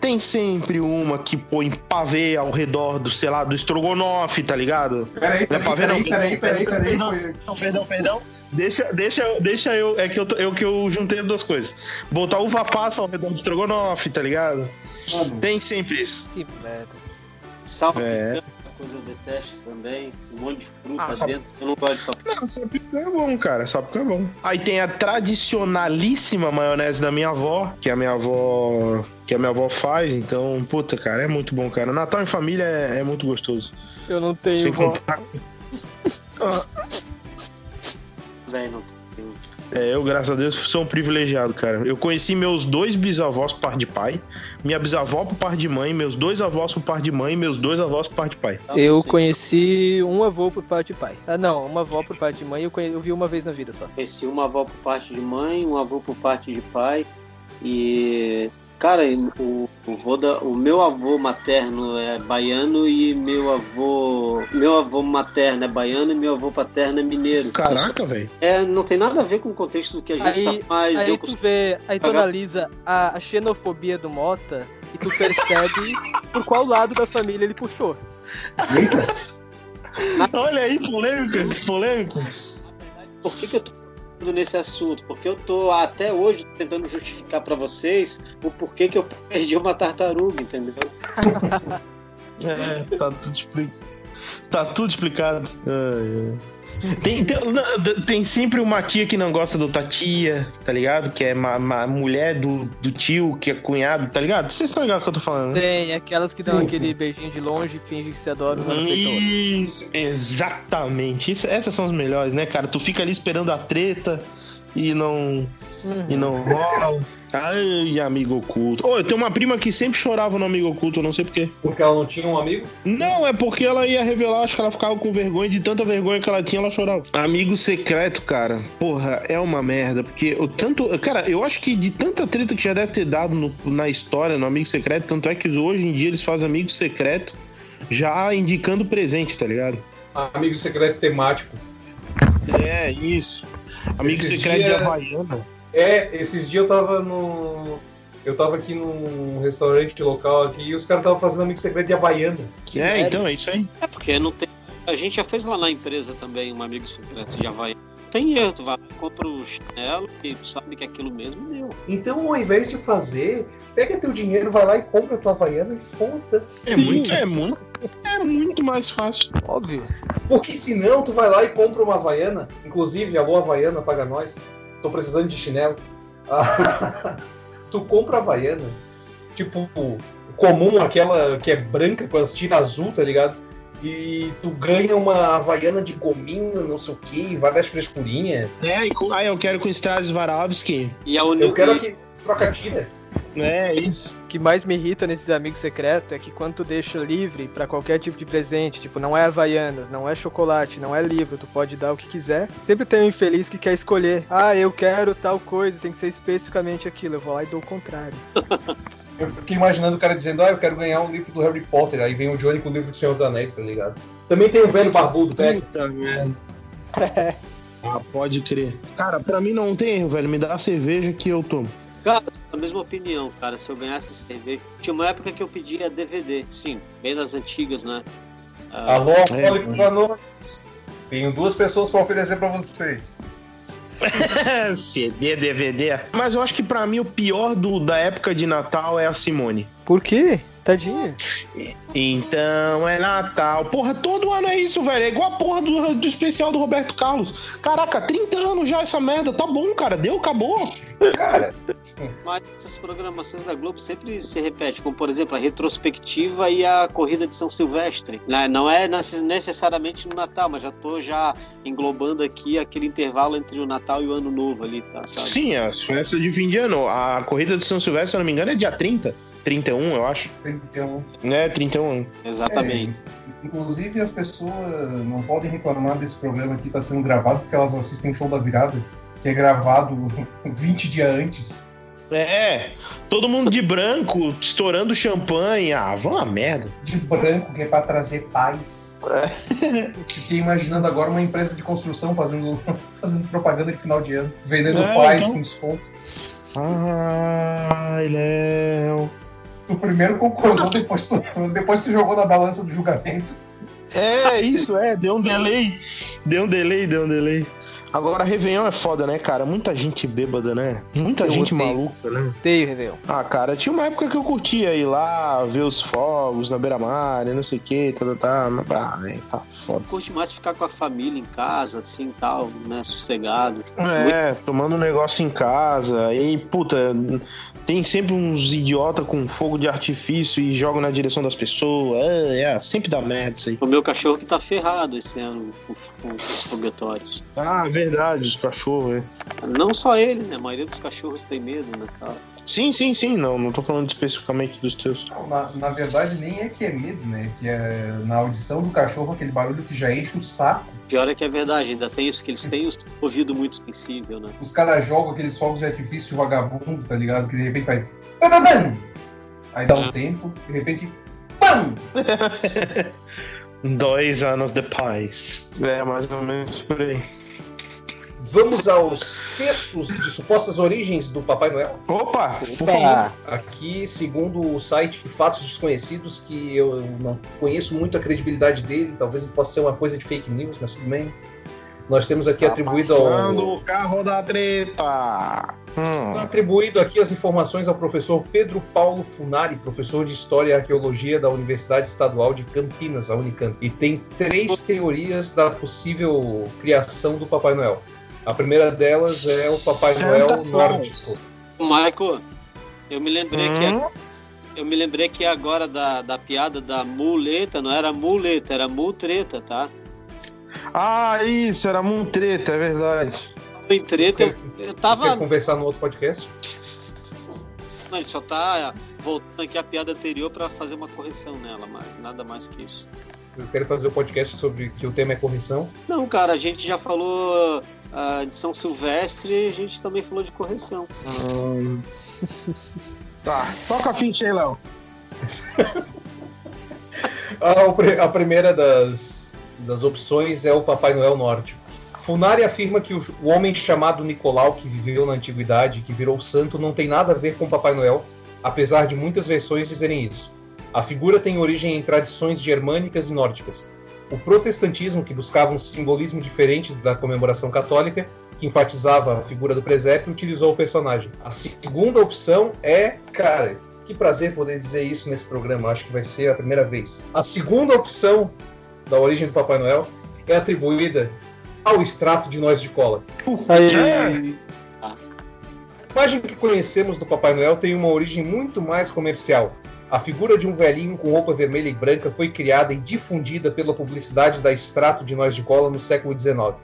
Tem sempre uma que põe pavê ao redor do, sei lá, do estrogonofe, tá ligado? Peraí, Não é pra ver, não. peraí, peraí, peraí, peraí. Não, Foi- Não, perdão, perdão. Deixa, deixa, eu- deixa eu. É que eu, eu que eu juntei as duas coisas. Botar uva passa ao redor do estrogonofe, tá ligado? Mano, Tem sempre isso. Que merda. Salve, É. coisa eu detesto também. Um monte de fruta Ah, dentro. Eu não gosto de salpicão. Não, só porque é bom, cara. Só porque é bom. Aí tem a tradicionalíssima maionese da minha avó, que a minha avó. Que a minha avó faz, então, puta, cara, é muito bom, cara. Natal em família é, é muito gostoso. Eu não tenho Sem vó. contar. Ah, Velho, não. É, eu, graças a Deus, sou um privilegiado, cara. Eu conheci meus dois bisavós por par de pai, minha bisavó por par de mãe, meus dois avós por par de mãe meus dois avós por par de pai. Tá, Eu conheci um avô por parte de pai. Ah, não, uma avó por parte de mãe eu, conhe- eu vi uma vez na vida só. Conheci uma avó por parte de mãe, um avô por parte de pai. E, cara, o, o, o meu avô materno é baiano e meu avô. Meu avô materno é baiano e meu avô paterno é mineiro. Caraca, velho. É, não tem nada a ver com o contexto do que a gente Aí- tá. Mas Aí eu tu vê, aí tu analisa a, a xenofobia do Mota e tu percebe por qual lado da família ele puxou. Olha aí, polêmicas, polêmicas. Por que, que eu tô nesse assunto? Porque eu tô até hoje tentando justificar pra vocês o porquê que eu perdi uma tartaruga, entendeu? É, tá tudo explicado. Tá tudo explicado. Ai, ai. Tem, tem, não, tem sempre uma tia que não gosta do tia, tá ligado? Que é uma, uma mulher do, do tio, que é cunhado, tá ligado? Vocês estão ligados o que eu tô falando, né? Tem aquelas que dão aquele beijinho de longe e fingem que se adoram. Isso, exatamente. Isso- essas são as melhores, né, cara? Tu fica ali esperando a treta e não, e Uhum. não rola. Ai, amigo oculto. Ô, eu tenho uma prima que sempre chorava no amigo oculto, eu não sei porquê. Porque ela não tinha um amigo? Não, é porque ela ia revelar, acho que ela ficava com vergonha, de tanta vergonha que ela tinha, ela chorava. Amigo secreto, cara, porra, é uma merda, porque o tanto. Cara, eu acho que de tanta treta que já deve ter dado no- na história, no amigo secreto, tanto é que hoje em dia eles fazem amigo secreto já indicando presente, tá ligado? Amigo secreto temático. É, isso. Amigo secreto de dias- Havaiana. É, esses dias eu tava no. Eu tava aqui num restaurante local aqui e os caras estavam fazendo amigo secreto de Havaiana. Que É, então, é isso aí. É porque não tem. A gente já fez lá na empresa também um amigo secreto de Havaí. Tem erro, tu vai lá compra o chinelo e tu sabe que é aquilo mesmo deu. Então, ao invés de fazer, pega teu dinheiro, vai lá e compra a tua Havaiana e foda-se. É muito, é muito, é muito mais fácil. Óbvio. Porque senão tu vai lá e compra uma Havaiana, inclusive, alô Havaiana, paga nós. Tô precisando de chinelo. Ah, tu compra a Havaiana, tipo, comum, aquela que é branca com as tiras azul, tá ligado? E tu ganha uma Havaiana de gominho, não sei o que, várias frescurinhas. É, e com, ah, eu quero com Stras Varovski. E a Eu única. quero aqui, troca tira. É, isso. O que mais me irrita nesses amigos secretos é que quando tu deixa livre pra qualquer tipo de presente, tipo, não é Havaianas, não é chocolate, não é livro, tu pode dar o que quiser. Sempre tem um infeliz que quer escolher. Ah, eu quero tal coisa, tem que ser especificamente aquilo. Eu vou lá e dou o contrário. Eu fiquei imaginando o cara dizendo, ah, eu quero ganhar um livro do Harry Potter. Aí vem o Johnny com o livro do Senhor dos Anéis, tá ligado? Também tem o velho barbudo, pega. Puta merda. Ah, pode crer. Cara, pra mim não tem erro, velho. Me dá a cerveja que eu tomo. Cara, mesma opinião, cara. Se eu ganhasse cerveja. Tinha uma época que eu pedia DVD. Sim, bem das antigas, né? Ah, Alô, alcoólicos anônimos. Tenho duas pessoas pra oferecer pra vocês. CD, DVD. Mas eu acho que pra mim o pior do, da época de Natal é a Simone. Por quê? Tadinha. Então é Natal. Porra, todo ano é isso, velho. É igual a porra do, do especial do Roberto Carlos. Caraca, 30 anos já essa merda. Tá bom, cara. Deu, acabou. Cara, Mas essas programações da Globo sempre se repetem, como por exemplo a retrospectiva e a corrida de São Silvestre. Né? Não é necess- necessariamente no Natal, mas já tô já englobando aqui aquele intervalo entre o Natal e o Ano Novo ali, tá? Sabe? Sim, as festas de fim de ano. A corrida de São Silvestre, se eu não me engano, é dia 30. 31, eu acho. tem que ter um- É, 31. Exatamente. É, inclusive, as pessoas não podem reclamar desse programa que está sendo gravado porque elas assistem o show da virada, que é gravado 20 dias antes. É, todo mundo de branco, estourando champanhe. Ah, vão a merda. De branco, que é para trazer paz. Fiquei imaginando agora uma empresa de construção fazendo, fazendo propaganda de final de ano, vendendo É, paz então. com desconto. Ai, Léo. Tu primeiro concordou, depois tu, depois tu jogou na balança do julgamento. É, isso, é, deu um delay. Deu um delay, deu um delay. Agora, Réveillon é foda, né, cara? Muita gente bêbada, né? Muita Eu gente odeio. maluca, né? Odeio Réveillon. Ah, cara, tinha uma época que eu curtia ir lá, ver os fogos na beira-mar, e não sei o que, tá, tá, tá. mas, Ah, velho, tá foda. Curte mais ficar com a família em casa, assim, tal, né, sossegado. É, tomando um negócio em casa, e puta, tem sempre uns idiota com fogo de artifício e jogam na direção das pessoas. É, é, sempre dá merda isso aí. O meu cachorro que tá ferrado esse ano com, com os foguetórios. Ah, verdade, os cachorros, é. Não só ele, né? A maioria dos cachorros tem medo, né, cara? Sim, sim, sim, não, não tô falando especificamente dos teus. Na, na verdade, nem é que é medo, né? Que é na audição do cachorro aquele barulho que já enche o saco. Pior é que é verdade, ainda tem isso, que eles têm o ouvido muito sensível, né? Os caras jogam aqueles fogos de artifício vagabundo, tá ligado? Que de repente vai. Aí dá um tempo, de repente. PAM! Dois anos de paz. É, mais ou menos por aí. Vamos aos textos de supostas origens do Papai Noel. Opa, favor. Aqui, segundo o site Fatos Desconhecidos, que eu não conheço muito a credibilidade dele, talvez ele possa ser uma coisa de fake news, mas tudo bem. Nós temos aqui Tá atribuído ao. o carro da treta. Hum. Atribuído aqui as informações ao professor Pedro Paulo Funari, professor de História e Arqueologia da Universidade Estadual de Campinas, a Unicamp. E tem três teorias da possível criação do Papai Noel. A primeira delas é o Papai Santa Noel Claus. nórdico. Michael, eu me lembrei que Hum? eu me lembrei que agora da, da piada da muleta, não era muleta, era multreta, tá? Ah, isso, era um treta, é verdade. Em treta, eu, eu Quer tava. conversar no outro podcast? Não, ele só tá voltando aqui a piada anterior pra fazer uma correção nela, mas nada mais que isso. Vocês querem fazer o podcast sobre que o tema é correção? Não, cara, a gente já falou ah, de São Silvestre a gente também falou de correção. Hum. Tá, toca a ficha aí, Léo. A primeira das, das opções é o Papai Noel nórdico. Funari afirma que o, o homem chamado Nicolau, que viveu na antiguidade e que virou santo, não tem nada a ver com o Papai Noel, apesar de muitas versões dizerem isso. A figura tem origem em tradições germânicas e nórdicas. O protestantismo, que buscava um simbolismo diferente da comemoração católica, que enfatizava a figura do presépio, utilizou o personagem. A segunda opção é, cara, que prazer poder dizer isso nesse programa, acho que vai ser a primeira vez. A segunda opção da origem do Papai Noel é atribuída ao extrato de noz de cola. Aí, A imagem que conhecemos do Papai Noel tem uma origem muito mais comercial. A figura de um velhinho com roupa vermelha e branca foi criada e difundida pela publicidade da extrato de noz de cola no século XIX.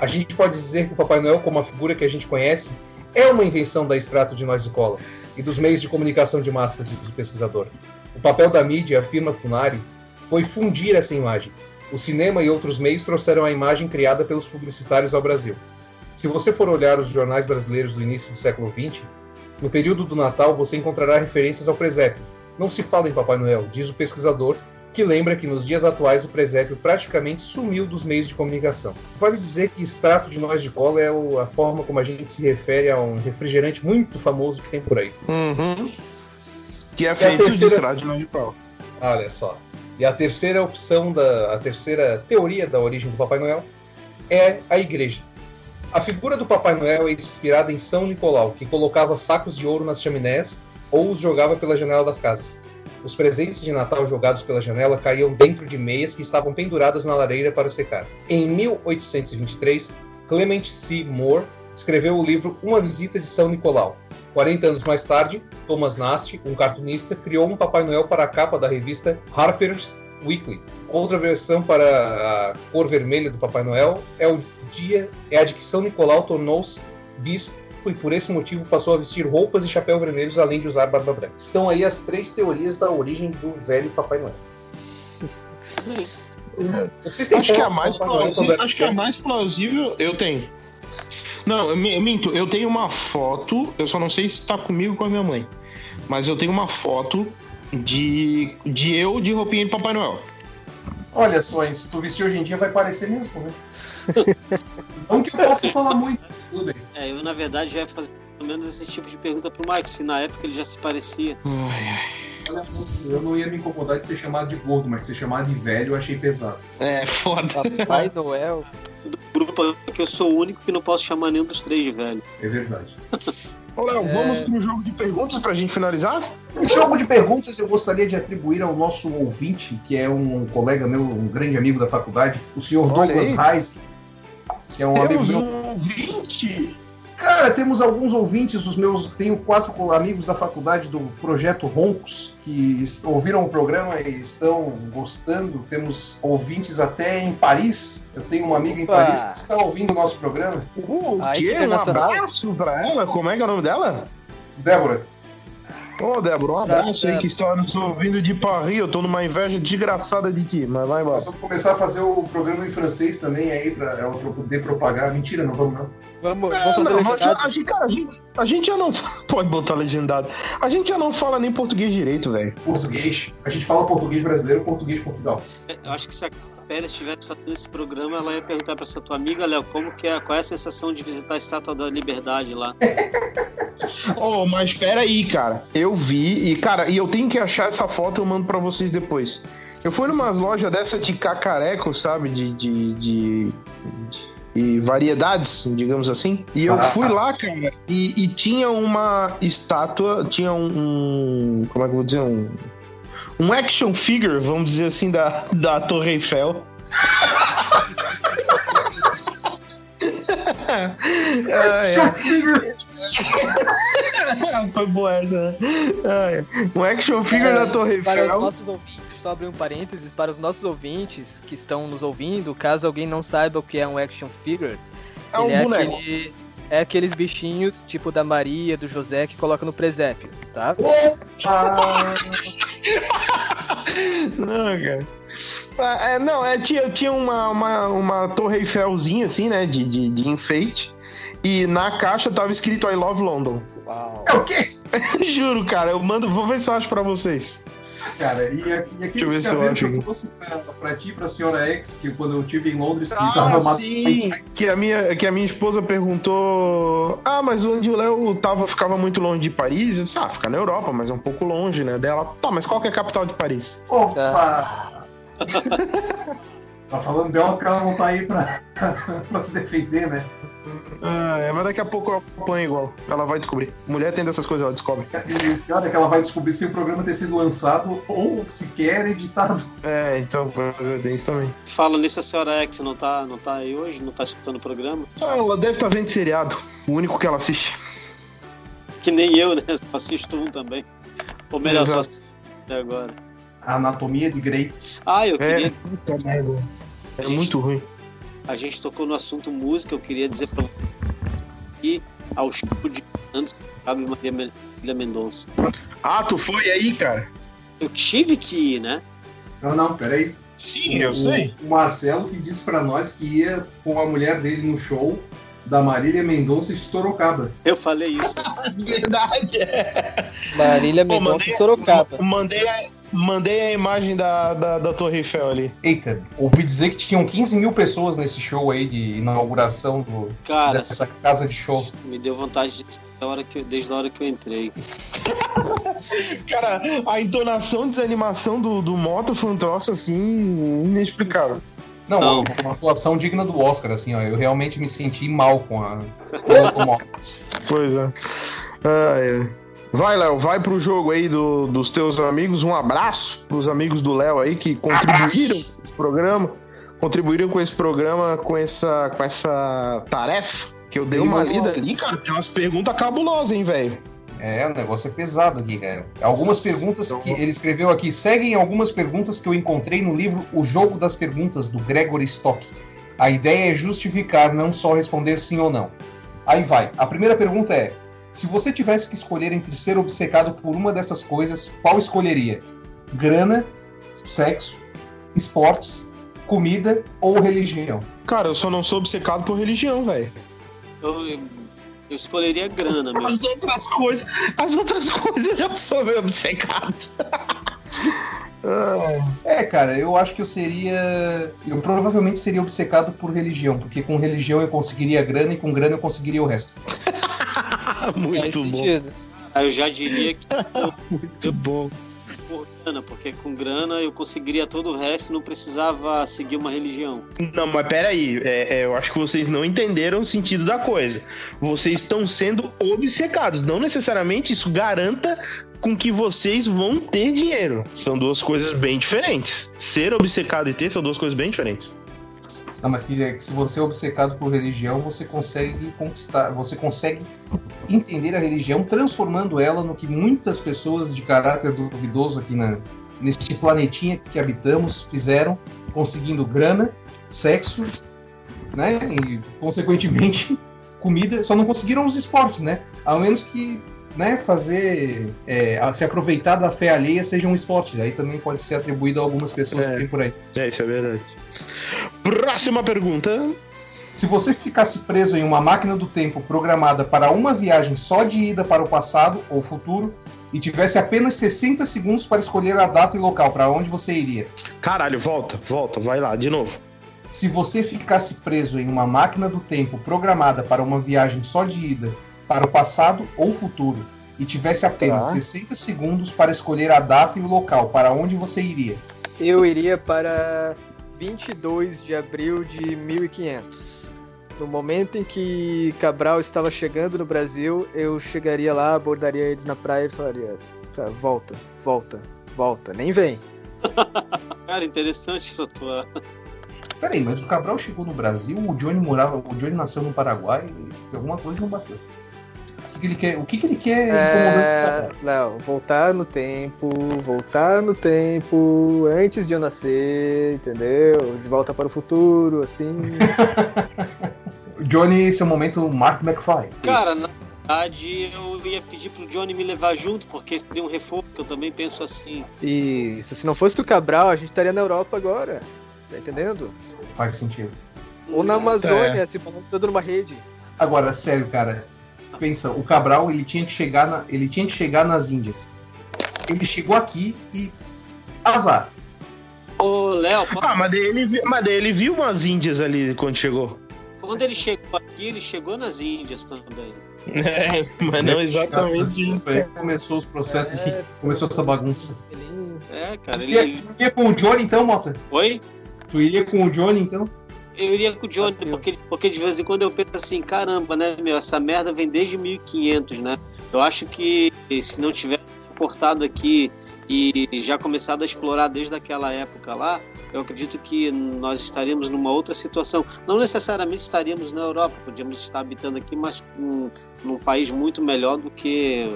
A gente pode dizer que o Papai Noel, como a figura que a gente conhece, é uma invenção da extrato de noz de cola e dos meios de comunicação de massa, diz o pesquisador. O papel da mídia, afirma Funari, foi fundir essa imagem. O cinema e outros meios trouxeram a imagem criada pelos publicitários ao Brasil. Se você for olhar os jornais brasileiros do início do século XX, no período do Natal você encontrará referências ao presépio. Não se fala em Papai Noel, diz o pesquisador, que lembra que nos dias atuais o presépio praticamente sumiu dos meios de comunicação. Vale dizer que extrato de noz de cola é a forma como a gente se refere a um refrigerante muito famoso que tem por aí. Uhum. Que é a feito de terceira- estrada de mão de pau. Olha só. E a terceira opção da a terceira teoria da origem do Papai Noel é a igreja. A figura do Papai Noel é inspirada em São Nicolau, que colocava sacos de ouro nas chaminés ou os jogava pela janela das casas. Os presentes de Natal jogados pela janela caíam dentro de meias que estavam penduradas na lareira para secar. Em 1823, Clement C. Moore escreveu o livro Uma Visita de São Nicolau. 40 anos mais tarde, Thomas Nast, um cartunista, criou um Papai Noel para a capa da revista Harper's Weekly. Outra versão para a cor vermelha do Papai Noel é o dia é a de que São Nicolau tornou-se bispo e por esse motivo passou a vestir roupas e chapéu vermelhos além de usar barba branca. Estão aí as três teorias da origem do velho Papai Noel. Vocês têm acho que, é a mais plausível, acho que é a mais plausível eu tenho. Não, eu minto, eu tenho uma foto, eu só não sei se está comigo ou com a minha mãe. Mas eu tenho uma foto de, de eu de roupinha de Papai Noel. Olha só, se tu vestir hoje em dia vai parecer mesmo, né? não que eu possa falar muito, tudo aí. É, eu na verdade já ia fazer pelo menos esse tipo de pergunta pro Mike, se na época ele já se parecia. Ai, ai. Olha, eu não ia me incomodar de ser chamado de gordo, mas ser chamado de velho eu achei pesado. É, foda. Papai Noel. Do grupo que eu sou o único que não posso chamar nenhum dos três de velho. É verdade. Ô, Léo, é... vamos pro jogo de perguntas pra gente finalizar? O jogo de perguntas eu gostaria de atribuir ao nosso ouvinte, que é um colega meu, um grande amigo da faculdade, o senhor Olha Douglas Reis, que é um Temos amigo meu. um ouvinte! Cara, temos alguns ouvintes, os meus. Tenho quatro amigos da faculdade do projeto Roncos que ouviram o programa e estão gostando. Temos ouvintes até em Paris. Eu tenho uma amiga em Paris que está ouvindo o nosso programa. Uh, o quê? Um abraço pra ela? Como é que é o nome dela? Débora. Ô, Débora, um abraço aí que está nos ouvindo de Paris. Eu tô numa inveja desgraçada de ti, mas vai embora. Nós vamos começar a fazer o programa em francês também aí, pra ela poder propagar. Mentira, não vamos não. Vamos, é, vamos não, a, gente, cara, a gente, a gente já não pode botar legendado. A gente já não fala nem português direito, velho. Português. A gente fala português brasileiro, português Portugal. Eu acho que se a Pérez estivesse fazendo esse programa, ela ia perguntar para essa tua amiga, Léo, como que é, qual é a sensação de visitar a Estátua da Liberdade lá? oh, mas espera aí, cara. Eu vi e cara, e eu tenho que achar essa foto, eu mando para vocês depois. Eu fui numa loja dessa de cacareco, sabe, de, de, de, de e variedades, digamos assim. E eu fui lá, cara, e, e tinha uma estátua, tinha um, um, Como é que eu vou dizer? Um, um action figure, vamos dizer assim, da, da Torre Eiffel. action figure! Foi boa essa, né? Um action figure é, da Torre Eiffel só abrir um parênteses para os nossos ouvintes que estão nos ouvindo, caso alguém não saiba o que é um action figure. É um é boneco. Aquele, é aqueles bichinhos, tipo da Maria, do José, que coloca no presépio, tá? não, cara. Ah, é, não, é, tinha, tinha uma, uma, uma torre Eiffelzinha, assim, né, de, de, de enfeite. E na caixa tava escrito I Love London. Uau. É o quê? Juro, cara, eu mando, vou ver se eu acho pra vocês. Cara, e, e aquele chaveiro que eu trouxe pra, pra ti, pra senhora X, que quando eu estive em Londres, que ah, tava sim, que a minha Que a minha esposa perguntou: Ah, mas onde o Léo tava, ficava muito longe de Paris? Eu disse, ah, fica na Europa, mas é um pouco longe, né? Dela, tá, mas qual que é a capital de Paris? Opa! tá falando dela que ela não tá aí pra, pra se defender, né? Ah, é, mas daqui a pouco eu apanho igual. Ela vai descobrir. Mulher tem dessas coisas, ela descobre. E o pior é que ela vai descobrir se o programa ter sido lançado ou sequer editado. É, então, tem isso também. Fala nisso, a senhora X não tá, não tá aí hoje? Não tá escutando o programa? Ah, ela deve estar tá vendo seriado. O único que ela assiste. Que nem eu, né? Eu assisto um também. Ou melhor, Exato. só até agora. Anatomia de Grey. Ah, eu queria. É, puta merda. É gente... muito ruim a gente tocou no assunto música, eu queria dizer para vocês que ao show de anos cabe Maria Mendonça. Ah, tu foi aí, cara? Eu tive que ir, né? Não, não, peraí. Sim, eu o, sei. O Marcelo que disse para nós que ia com a mulher dele no show da Marília Mendonça em Sorocaba. Eu falei isso. Verdade. Marília Mendonça em Sorocaba. Mandei, Mandei a imagem da, da, da, Torre Eiffel ali. Eita, ouvi dizer que tinham 15 mil pessoas nesse show aí de inauguração do, Cara, dessa casa de show. Me deu vontade de hora que, desde a hora que eu entrei. Cara, a entonação de desanimação do, do moto foi um troço assim inexplicável. Não, Não. uma atuação digna do Oscar, assim, ó. Eu realmente me senti mal com a. com a- Pois é. Ai, ai. Vai, Léo, vai pro jogo aí do- dos teus amigos. Um abraço pros amigos do Léo aí que contribuíram Abraço. com esse programa. Contribuíram com esse programa, com essa, com essa tarefa. Que eu dei uma lida ali, cara. Tem umas perguntas cabulosas, hein, velho. É, o negócio é pesado aqui, cara. Algumas perguntas que ele escreveu aqui. Seguem algumas perguntas que eu encontrei no livro O Jogo das Perguntas, do Gregory Stock. A ideia é justificar, não só responder sim ou não. Aí vai. A primeira pergunta é: se você tivesse que escolher entre ser obcecado por uma dessas coisas, qual escolheria? Grana, sexo, esportes, comida ou religião? Cara, eu só não sou obcecado por religião, velho. Eu, eu escolheria grana mesmo. As outras coisas, as outras coisas eu já sou meio obcecado. É, cara, eu acho que eu seria. Eu provavelmente seria obcecado por religião, porque com religião eu conseguiria grana e com grana eu conseguiria o resto. Faz muito bom. sentido. Aí eu já diria que Muito bom. por grana, porque com grana eu conseguiria todo o resto e não precisava seguir uma religião. Não, mas peraí, é, é, eu acho que vocês não entenderam o sentido da coisa. Vocês estão sendo obcecados. Não necessariamente isso garanta com que vocês vão ter dinheiro. São duas coisas bem diferentes. Ser obcecado e ter são duas coisas bem diferentes. Não, mas que, que se você é obcecado por religião, você consegue conquistar, você consegue entender a religião, transformando ela no que muitas pessoas de caráter duvidoso aqui na, neste planetinha que habitamos fizeram, conseguindo grana, sexo, né? E, consequentemente, comida. Só não conseguiram os esportes, né? Ao menos que né, fazer. é, se aproveitar da fé alheia seja um esporte. Aí também pode ser atribuído a algumas pessoas É. que tem por aí. É, isso é verdade. Próxima pergunta. Se você ficasse preso em uma máquina do tempo programada para uma viagem só de ida para o passado ou futuro e tivesse apenas 60 segundos para escolher a data e local para onde você iria. Caralho, volta, volta, vai lá, de novo. Se você ficasse preso em uma máquina do tempo programada para uma viagem só de ida para o passado ou futuro e tivesse apenas Tá. 60 segundos para escolher a data e o local para onde você iria. Eu iria para 22 de abril de 1500. No momento em que Cabral estava chegando no Brasil, eu chegaria lá, abordaria eles na praia e falaria: tá, volta, volta, volta, nem vem. Cara, interessante essa tua. Peraí, mas o Cabral chegou no Brasil, o Johnny morava, o Johnny nasceu no Paraguai, e alguma coisa não bateu. O que, ele quer? O que, que ele quer É, Cabral? Léo, voltar no tempo, voltar no tempo antes de eu nascer, entendeu? De volta para o futuro, assim. Johnny, seu momento, Mark McFly. Cara, na verdade eu ia pedir pro Johnny me levar junto, porque seria um reforço, que eu também penso assim. Isso, se não fosse o Cabral, a gente estaria na Europa agora. Tá entendendo? Faz sentido. Ou na Amazônia, se balançando numa rede. Agora, sério, cara. Pensa, o Cabral, ele tinha que chegar, na, ele tinha que chegar nas Índias. Ele chegou aqui e azar. Ô, Léo, Ah, mas daí ele, mas daí ele viu umas índias ali quando chegou. quando ele chegou aqui, ele chegou nas Índias também. É, mas não exatamente isso. Aí começou os processos de, começou essa bagunça. É, cara, Tu ele. ia, tu ia com o Johnny então, Mota? Oi? Tu iria com o Johnny então? Eu iria com o Johnny, porque, porque de vez em quando eu penso assim, caramba, né, meu, essa merda vem desde 1500, né? Eu acho que se não tivesse cortado aqui e já começado a explorar desde aquela época lá, eu acredito que nós estaríamos numa outra situação. Não necessariamente estaríamos na Europa, podíamos estar habitando aqui, mas num, num país muito melhor do que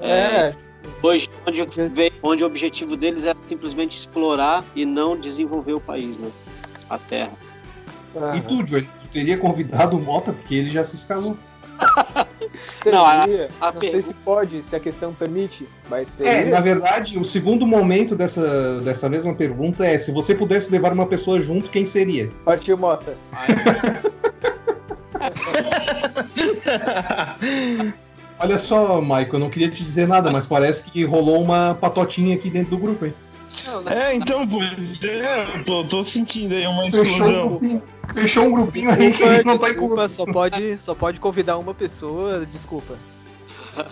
é, É, hoje, onde, vem- onde o objetivo deles é simplesmente explorar e não desenvolver o país, né? A terra. E tu, Johnny? Tu teria convidado o Mota, porque ele já se escalou. Não, a- a não sei pergunta- se pode, se a questão permite, mas É, teria. na verdade, o segundo momento dessa, dessa mesma pergunta é: se você pudesse levar uma pessoa junto, quem seria? Partiu Mota. Olha só, Michael, eu não queria te dizer nada, mas parece que rolou uma patotinha aqui dentro do grupo, hein? É, então, pois é, eu tô, tô sentindo aí uma um explosão. fechou um grupinho aí que a gente não tá desculpa, incluso. só pode, só pode convidar uma pessoa, desculpa.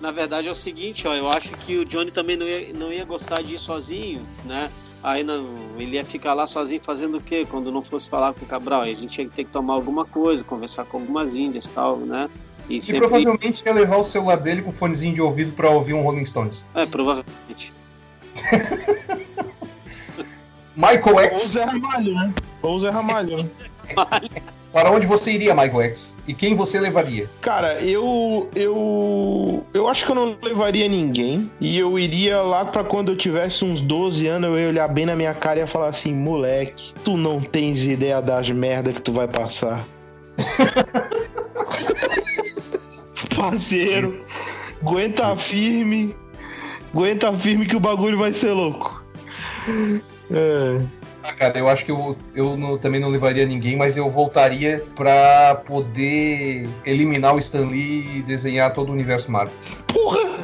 Na verdade é o seguinte, ó, eu acho que o Johnny também não ia, não ia gostar de ir sozinho, né? Aí não, ele ia ficar lá sozinho fazendo o quê? Quando não fosse falar com o Cabral, aí a gente ia ter que tomar alguma coisa, conversar com algumas índias e tal, né? E, e sempre... provavelmente ia levar o celular dele com fonezinho de ouvido para ouvir um Rolling Stones. É, provavelmente. Michael X. Ou Zé Ramalho, né? Ou Zé Ramalho. Para onde você iria, Michael X? E quem você levaria? Cara, eu. Eu. Eu acho que eu não levaria ninguém. E eu iria lá para quando eu tivesse uns 12 anos, eu ia olhar bem na minha cara e ia falar assim: moleque, tu não tens ideia das merda que tu vai passar. Parceiro, aguenta firme. Aguenta firme que o bagulho vai ser louco. É. Ah, cara, eu acho que eu, eu não, também não levaria ninguém, mas eu voltaria pra poder eliminar o Stan Lee e desenhar todo o universo Marvel. Porra!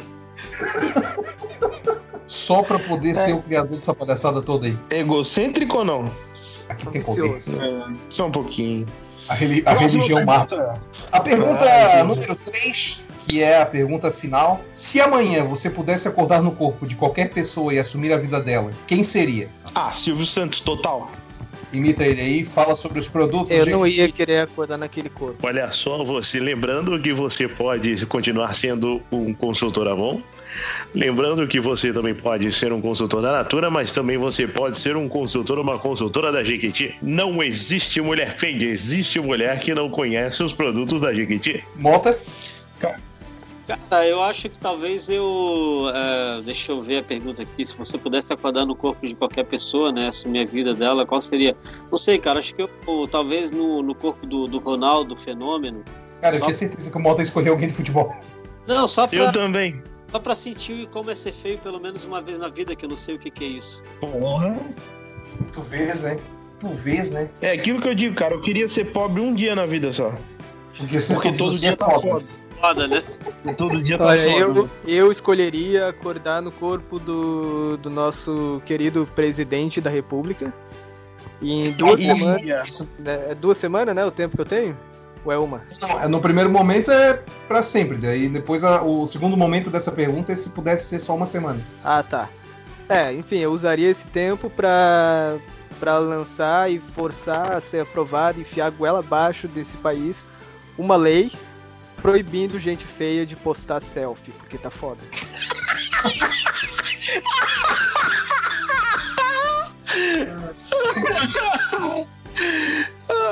Só pra poder é. ser o criador dessa palhaçada toda aí. Egocêntrico ou não? Aqui tem poder. É, só um pouquinho. A, reli a religião mata. A pergunta ah, número 3 que é a pergunta final. Se amanhã você pudesse acordar no corpo de qualquer pessoa e assumir a vida dela, quem seria? Ah, Silvio Santos, total. Imita ele aí, fala sobre os produtos. Eu não ia querer acordar naquele corpo. Olha só, você lembrando que você pode continuar sendo um consultor Avon. Lembrando que você também pode ser um consultor da Natura, mas também você pode ser um consultor ou uma consultora da Jequiti. Não existe mulher feia, existe mulher que não conhece os produtos da Jequiti. Mota? Cara, eu acho que talvez eu. É, deixa eu ver a pergunta aqui. Se você pudesse acordar no corpo de qualquer pessoa, né? Assumir a vida dela, qual seria? Não sei, cara. Acho que eu. Talvez no, no corpo do, do Ronaldo Fenômeno. Cara, eu tinha certeza que o Mota escolheu alguém de futebol. Não, só pra. Eu também. Só pra sentir como é ser feio pelo menos uma vez na vida, que eu não sei o que, que é isso. Porra. Tu vês, né? Tu vês, né? É aquilo que eu digo, cara. Eu queria ser pobre um dia na vida só. Porque, Porque todo dia tá foda foda, né? Todo dia tá Olha, eu, eu escolheria acordar no corpo do, do nosso querido presidente da República. E em duas semanas. Né, é duas semanas, né? O tempo que eu tenho? Ou é uma? Não, é, no primeiro momento é para sempre. Daí depois a, o segundo momento dessa pergunta é se pudesse ser só uma semana. Ah, tá. É, enfim, eu usaria esse tempo para para lançar e forçar a ser aprovado, enfiar a goela abaixo desse país uma lei proibindo gente feia de postar selfie, porque tá foda.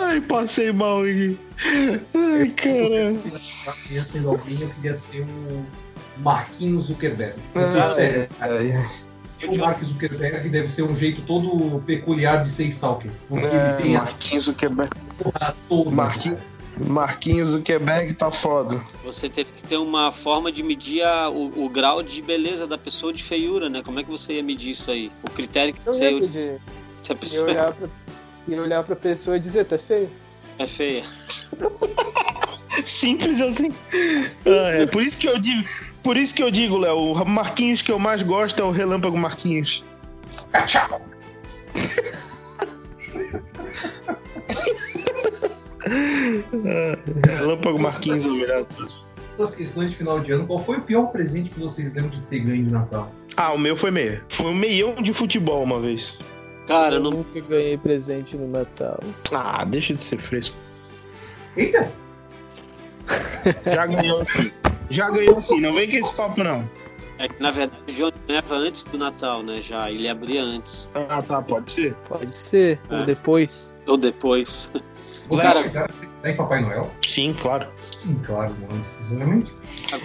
Ai, passei mal aqui. Ai, caramba. Eu queria ser alguém, eu queria ser o Marquinhos Zuckerberg. Ah, sério. É, o Mark Zuckerberg deve ser um jeito todo peculiar de ser stalker. Porque é, ele tem Marquinhos Zuckerberg. Marquinhos. Marquinhos Zuckerberg tá foda. Você tem que ter uma forma de medir a, o, o, grau de beleza da pessoa de feiura, né? Como é que você ia medir isso aí? O critério que eu você ia medir. Se a pessoa... ia, olhar pra, ia olhar pra pessoa e dizer, tu é feio. É feia. Simples assim. Ah, é por isso que eu digo, por isso que eu digo, Léo, o Marquinhos que eu mais gosto é o Relâmpago Marquinhos. Tchau. Relâmpago Marquinhos, o melhor de todos. Das questões de final de ano, qual foi o pior presente que vocês lembram de ter ganho de Natal? Ah, o meu foi meio. Foi um meião de futebol uma vez. Cara, eu não... nunca ganhei presente no Natal. Ah, deixa de ser fresco. Eita! Já ganhou sim. Já ganhou sim, não vem com esse papo não. É que na verdade o Johnny ganhava antes do Natal, né? Já, ele abria antes. Ah, tá, pode ser. Pode ser, é. ou depois. Ou depois. Você Cara, chegaram em Papai Noel? Sim, claro. Sim, claro, sinceramente.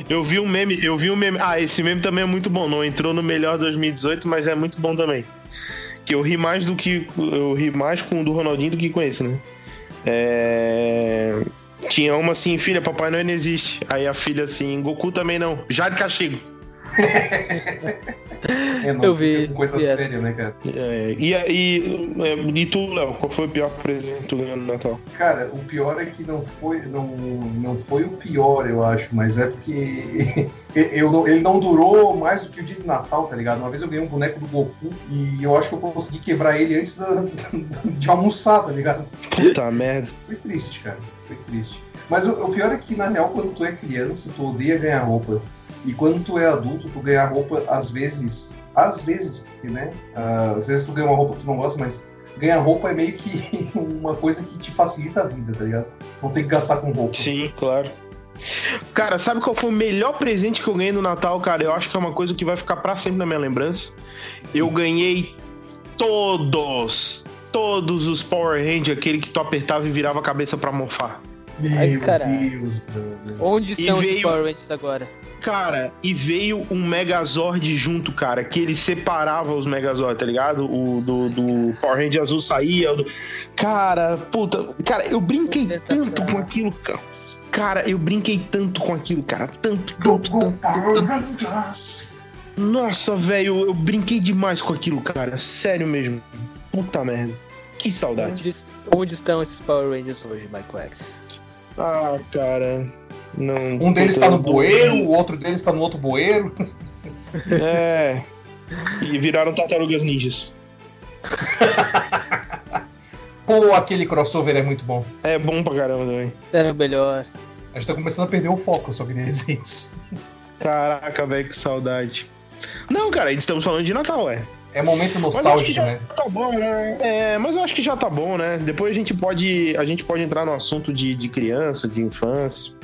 Eu vi um meme, eu vi um meme. Ah, esse meme também é muito bom. Não entrou no melhor 2018, mas é muito bom também. Que eu ri mais do que. Eu ri mais com o do Ronaldinho do que com esse, né? É... Tinha uma assim, filha, Papai Noel não existe. Aí a filha assim, Goku também não. Já de castigo. É, não, eu vi. Coisa séria, né, cara? É, e, e, é, e tu, Léo, qual foi o pior presente que tu ganhou no Natal? Cara, o pior é que não foi, não, não foi o pior, eu acho, mas é porque eu, ele não durou mais do que o dia de Natal, tá ligado? Uma vez eu ganhei um boneco do Goku e eu acho que eu consegui quebrar ele antes da, de almoçar, tá ligado? Puta merda. Foi triste, cara. Foi triste. Mas o, o pior é que, na real, quando tu é criança, tu odeia ganhar roupa. E quando tu é adulto, tu ganhar roupa, às vezes, às vezes, porque, né? ah, às vezes tu ganha uma roupa que tu não gosta, mas ganhar roupa é meio que uma coisa que te facilita a vida, tá ligado? Não tem que gastar com roupa. Sim, claro. Cara, sabe qual foi o melhor presente que eu ganhei no Natal, cara? Eu acho que é uma coisa que vai ficar pra sempre na minha lembrança. Eu ganhei todos, todos os Power Rangers, aquele que tu apertava e virava a cabeça pra morfar. Meu Ai. Deus, brother. Onde estão os veio- Power Rangers agora? Cara, e veio um Megazord junto, cara, que ele separava os Megazord, tá ligado? O do, do Power Ranger azul saía. do- Cara, puta. Cara, eu brinquei Ostentação. tanto com aquilo, cara. Cara, eu brinquei tanto com aquilo, cara. Tanto, tanto, tanto, tanto. Nossa, velho, eu brinquei demais com aquilo, cara. Sério mesmo. Puta merda. Que saudade. Onde, onde estão esses Power Rangers hoje, Michael X? Ah, cara. Não. Um deles puta, tá no bueiro, o outro deles tá no outro bueiro. É. E viraram tartarugas ninjas. Pô, aquele crossover é muito bom. É bom pra caramba também. Era melhor. A gente tá começando a perder o foco, só queria dizer isso. Caraca, velho, que saudade. Não, cara, estamos falando de Natal, é. É momento nostálgico, né? tá bom, né? É, mas eu acho que já tá bom, né? Depois a gente pode, a gente pode entrar no assunto de, de criança, de infância.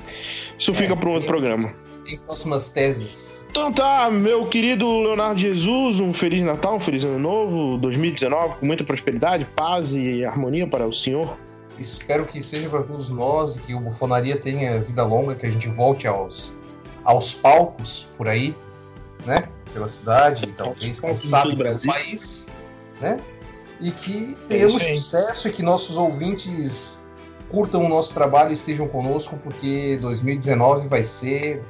Isso fica para outro programa. Tem próximas teses. Então tá, meu querido Leonardo Jesus, um Feliz Natal, um Feliz Ano Novo, 2019, com muita prosperidade, paz e harmonia para o senhor. Espero que seja para todos nós, que o Bufonaria tenha vida longa, que a gente volte aos, aos palcos por aí, né? Pela cidade, e talvez, quem palcos de sabe, todo o pelo país, né? E que tenhamos isso aí. sucesso e que nossos ouvintes curtam o nosso trabalho e estejam conosco, porque 2019 vai ser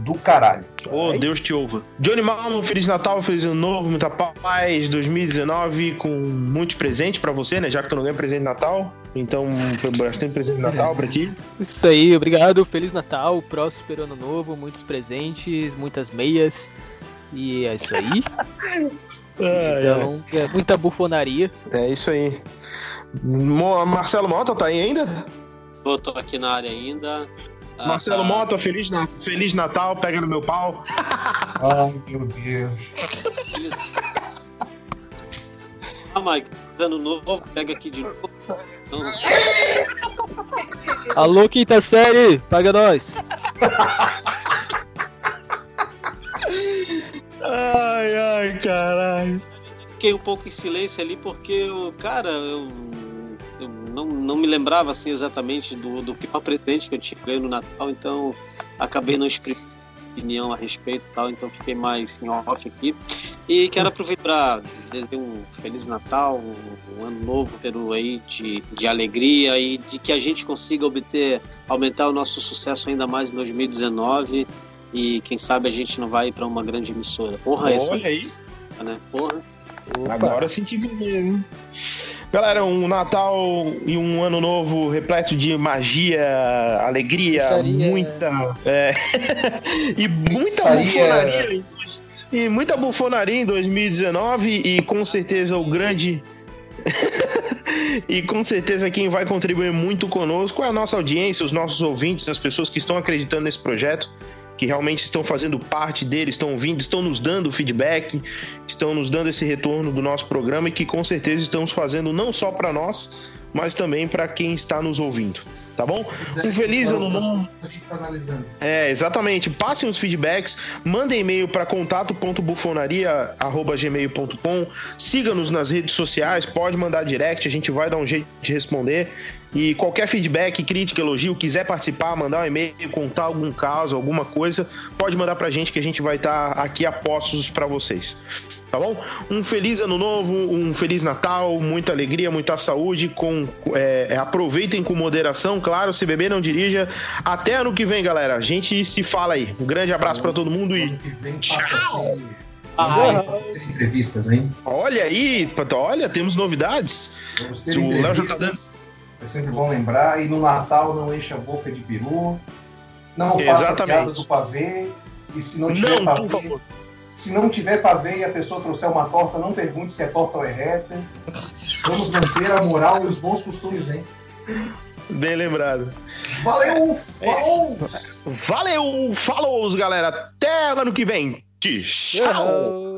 do caralho. Oh, Deus te ouva. Johnny Malmo, Feliz Natal, Feliz Ano Novo, muita paz, 2019 com muitos presentes pra você, né? Já que tu não ganha presente de Natal. Então, foi bastante presente de Natal pra ti. Isso aí, obrigado. Feliz Natal, próspero ano novo, muitos presentes, muitas meias. E é isso aí. Então, é muita bufonaria. É isso aí. Mo- Marcelo Mota tá aí ainda? Eu tô aqui na área ainda. Ah, Marcelo tá. Mota, Feliz, Na- Feliz Natal, pega no meu pau. Ai, meu Deus. Ah, Mike, ano novo, pega aqui de novo. Então, Alô, quinta série, paga nós. Ai, ai, caralho. fiquei um pouco em silêncio ali porque eu, cara, eu, eu não, não me lembrava assim exatamente do, do pior presente que eu tinha ganho no Natal, então acabei não exprimindo opinião a respeito e tal, então fiquei mais em off aqui. E quero aproveitar para desejar um Feliz Natal, um, um ano novo Peru aí de, de alegria e de que a gente consiga obter, aumentar o nosso sucesso ainda mais em 2019 e quem sabe a gente não vai para uma grande emissora. Porra, essa, Olha aí. né? Porra. Agora eu senti vermelho, hein? Galera, um Natal e um ano novo repleto de magia, alegria, Pizzaria. muita. é, e muita bufonaria. E muita bufonaria em 2019 e com certeza o grande. e com certeza quem vai contribuir muito conosco é a nossa audiência, os nossos ouvintes, as pessoas que estão acreditando nesse projeto, que realmente estão fazendo parte dele, estão ouvindo, estão nos dando feedback, estão nos dando esse retorno do nosso programa e que com certeza estamos fazendo não só para nós, mas também para quem está nos ouvindo. Tá bom? Um feliz ano novo. Tá. É, exatamente. Passem os feedbacks, mandem e-mail para contato.bufonaria.gmail.com, siga-nos nas redes sociais, pode mandar direct, a gente vai dar um jeito de responder. E qualquer feedback, crítica, elogio, quiser participar, mandar um e-mail, contar algum caso, alguma coisa, pode mandar pra gente que a gente vai estar aqui a postos para vocês. Tá bom? Um feliz ano novo, um feliz Natal, muita alegria, muita saúde. Com, é, é, aproveitem com moderação, claro. Se beber, não dirija. Até ano que vem, galera. A gente se fala aí. Um grande abraço pra todo mundo e Ano que vem passa aqui. Ah, entrevistas, hein? olha aí, olha, temos novidades. O Léo já tá entrevistas. É sempre bom lembrar. E no Natal não enche a boca de peru. Não faça Exatamente. piada do pavê. E se não tiver Não, por pavê, favor. Se não tiver pavê e a pessoa trouxer uma torta, não pergunte se é torta ou é reta. Vamos manter a moral e os bons costumes, hein? Bem lembrado. Valeu! Falou! Valeu, falou, galera. Até ano que vem. Tchau. Tchau.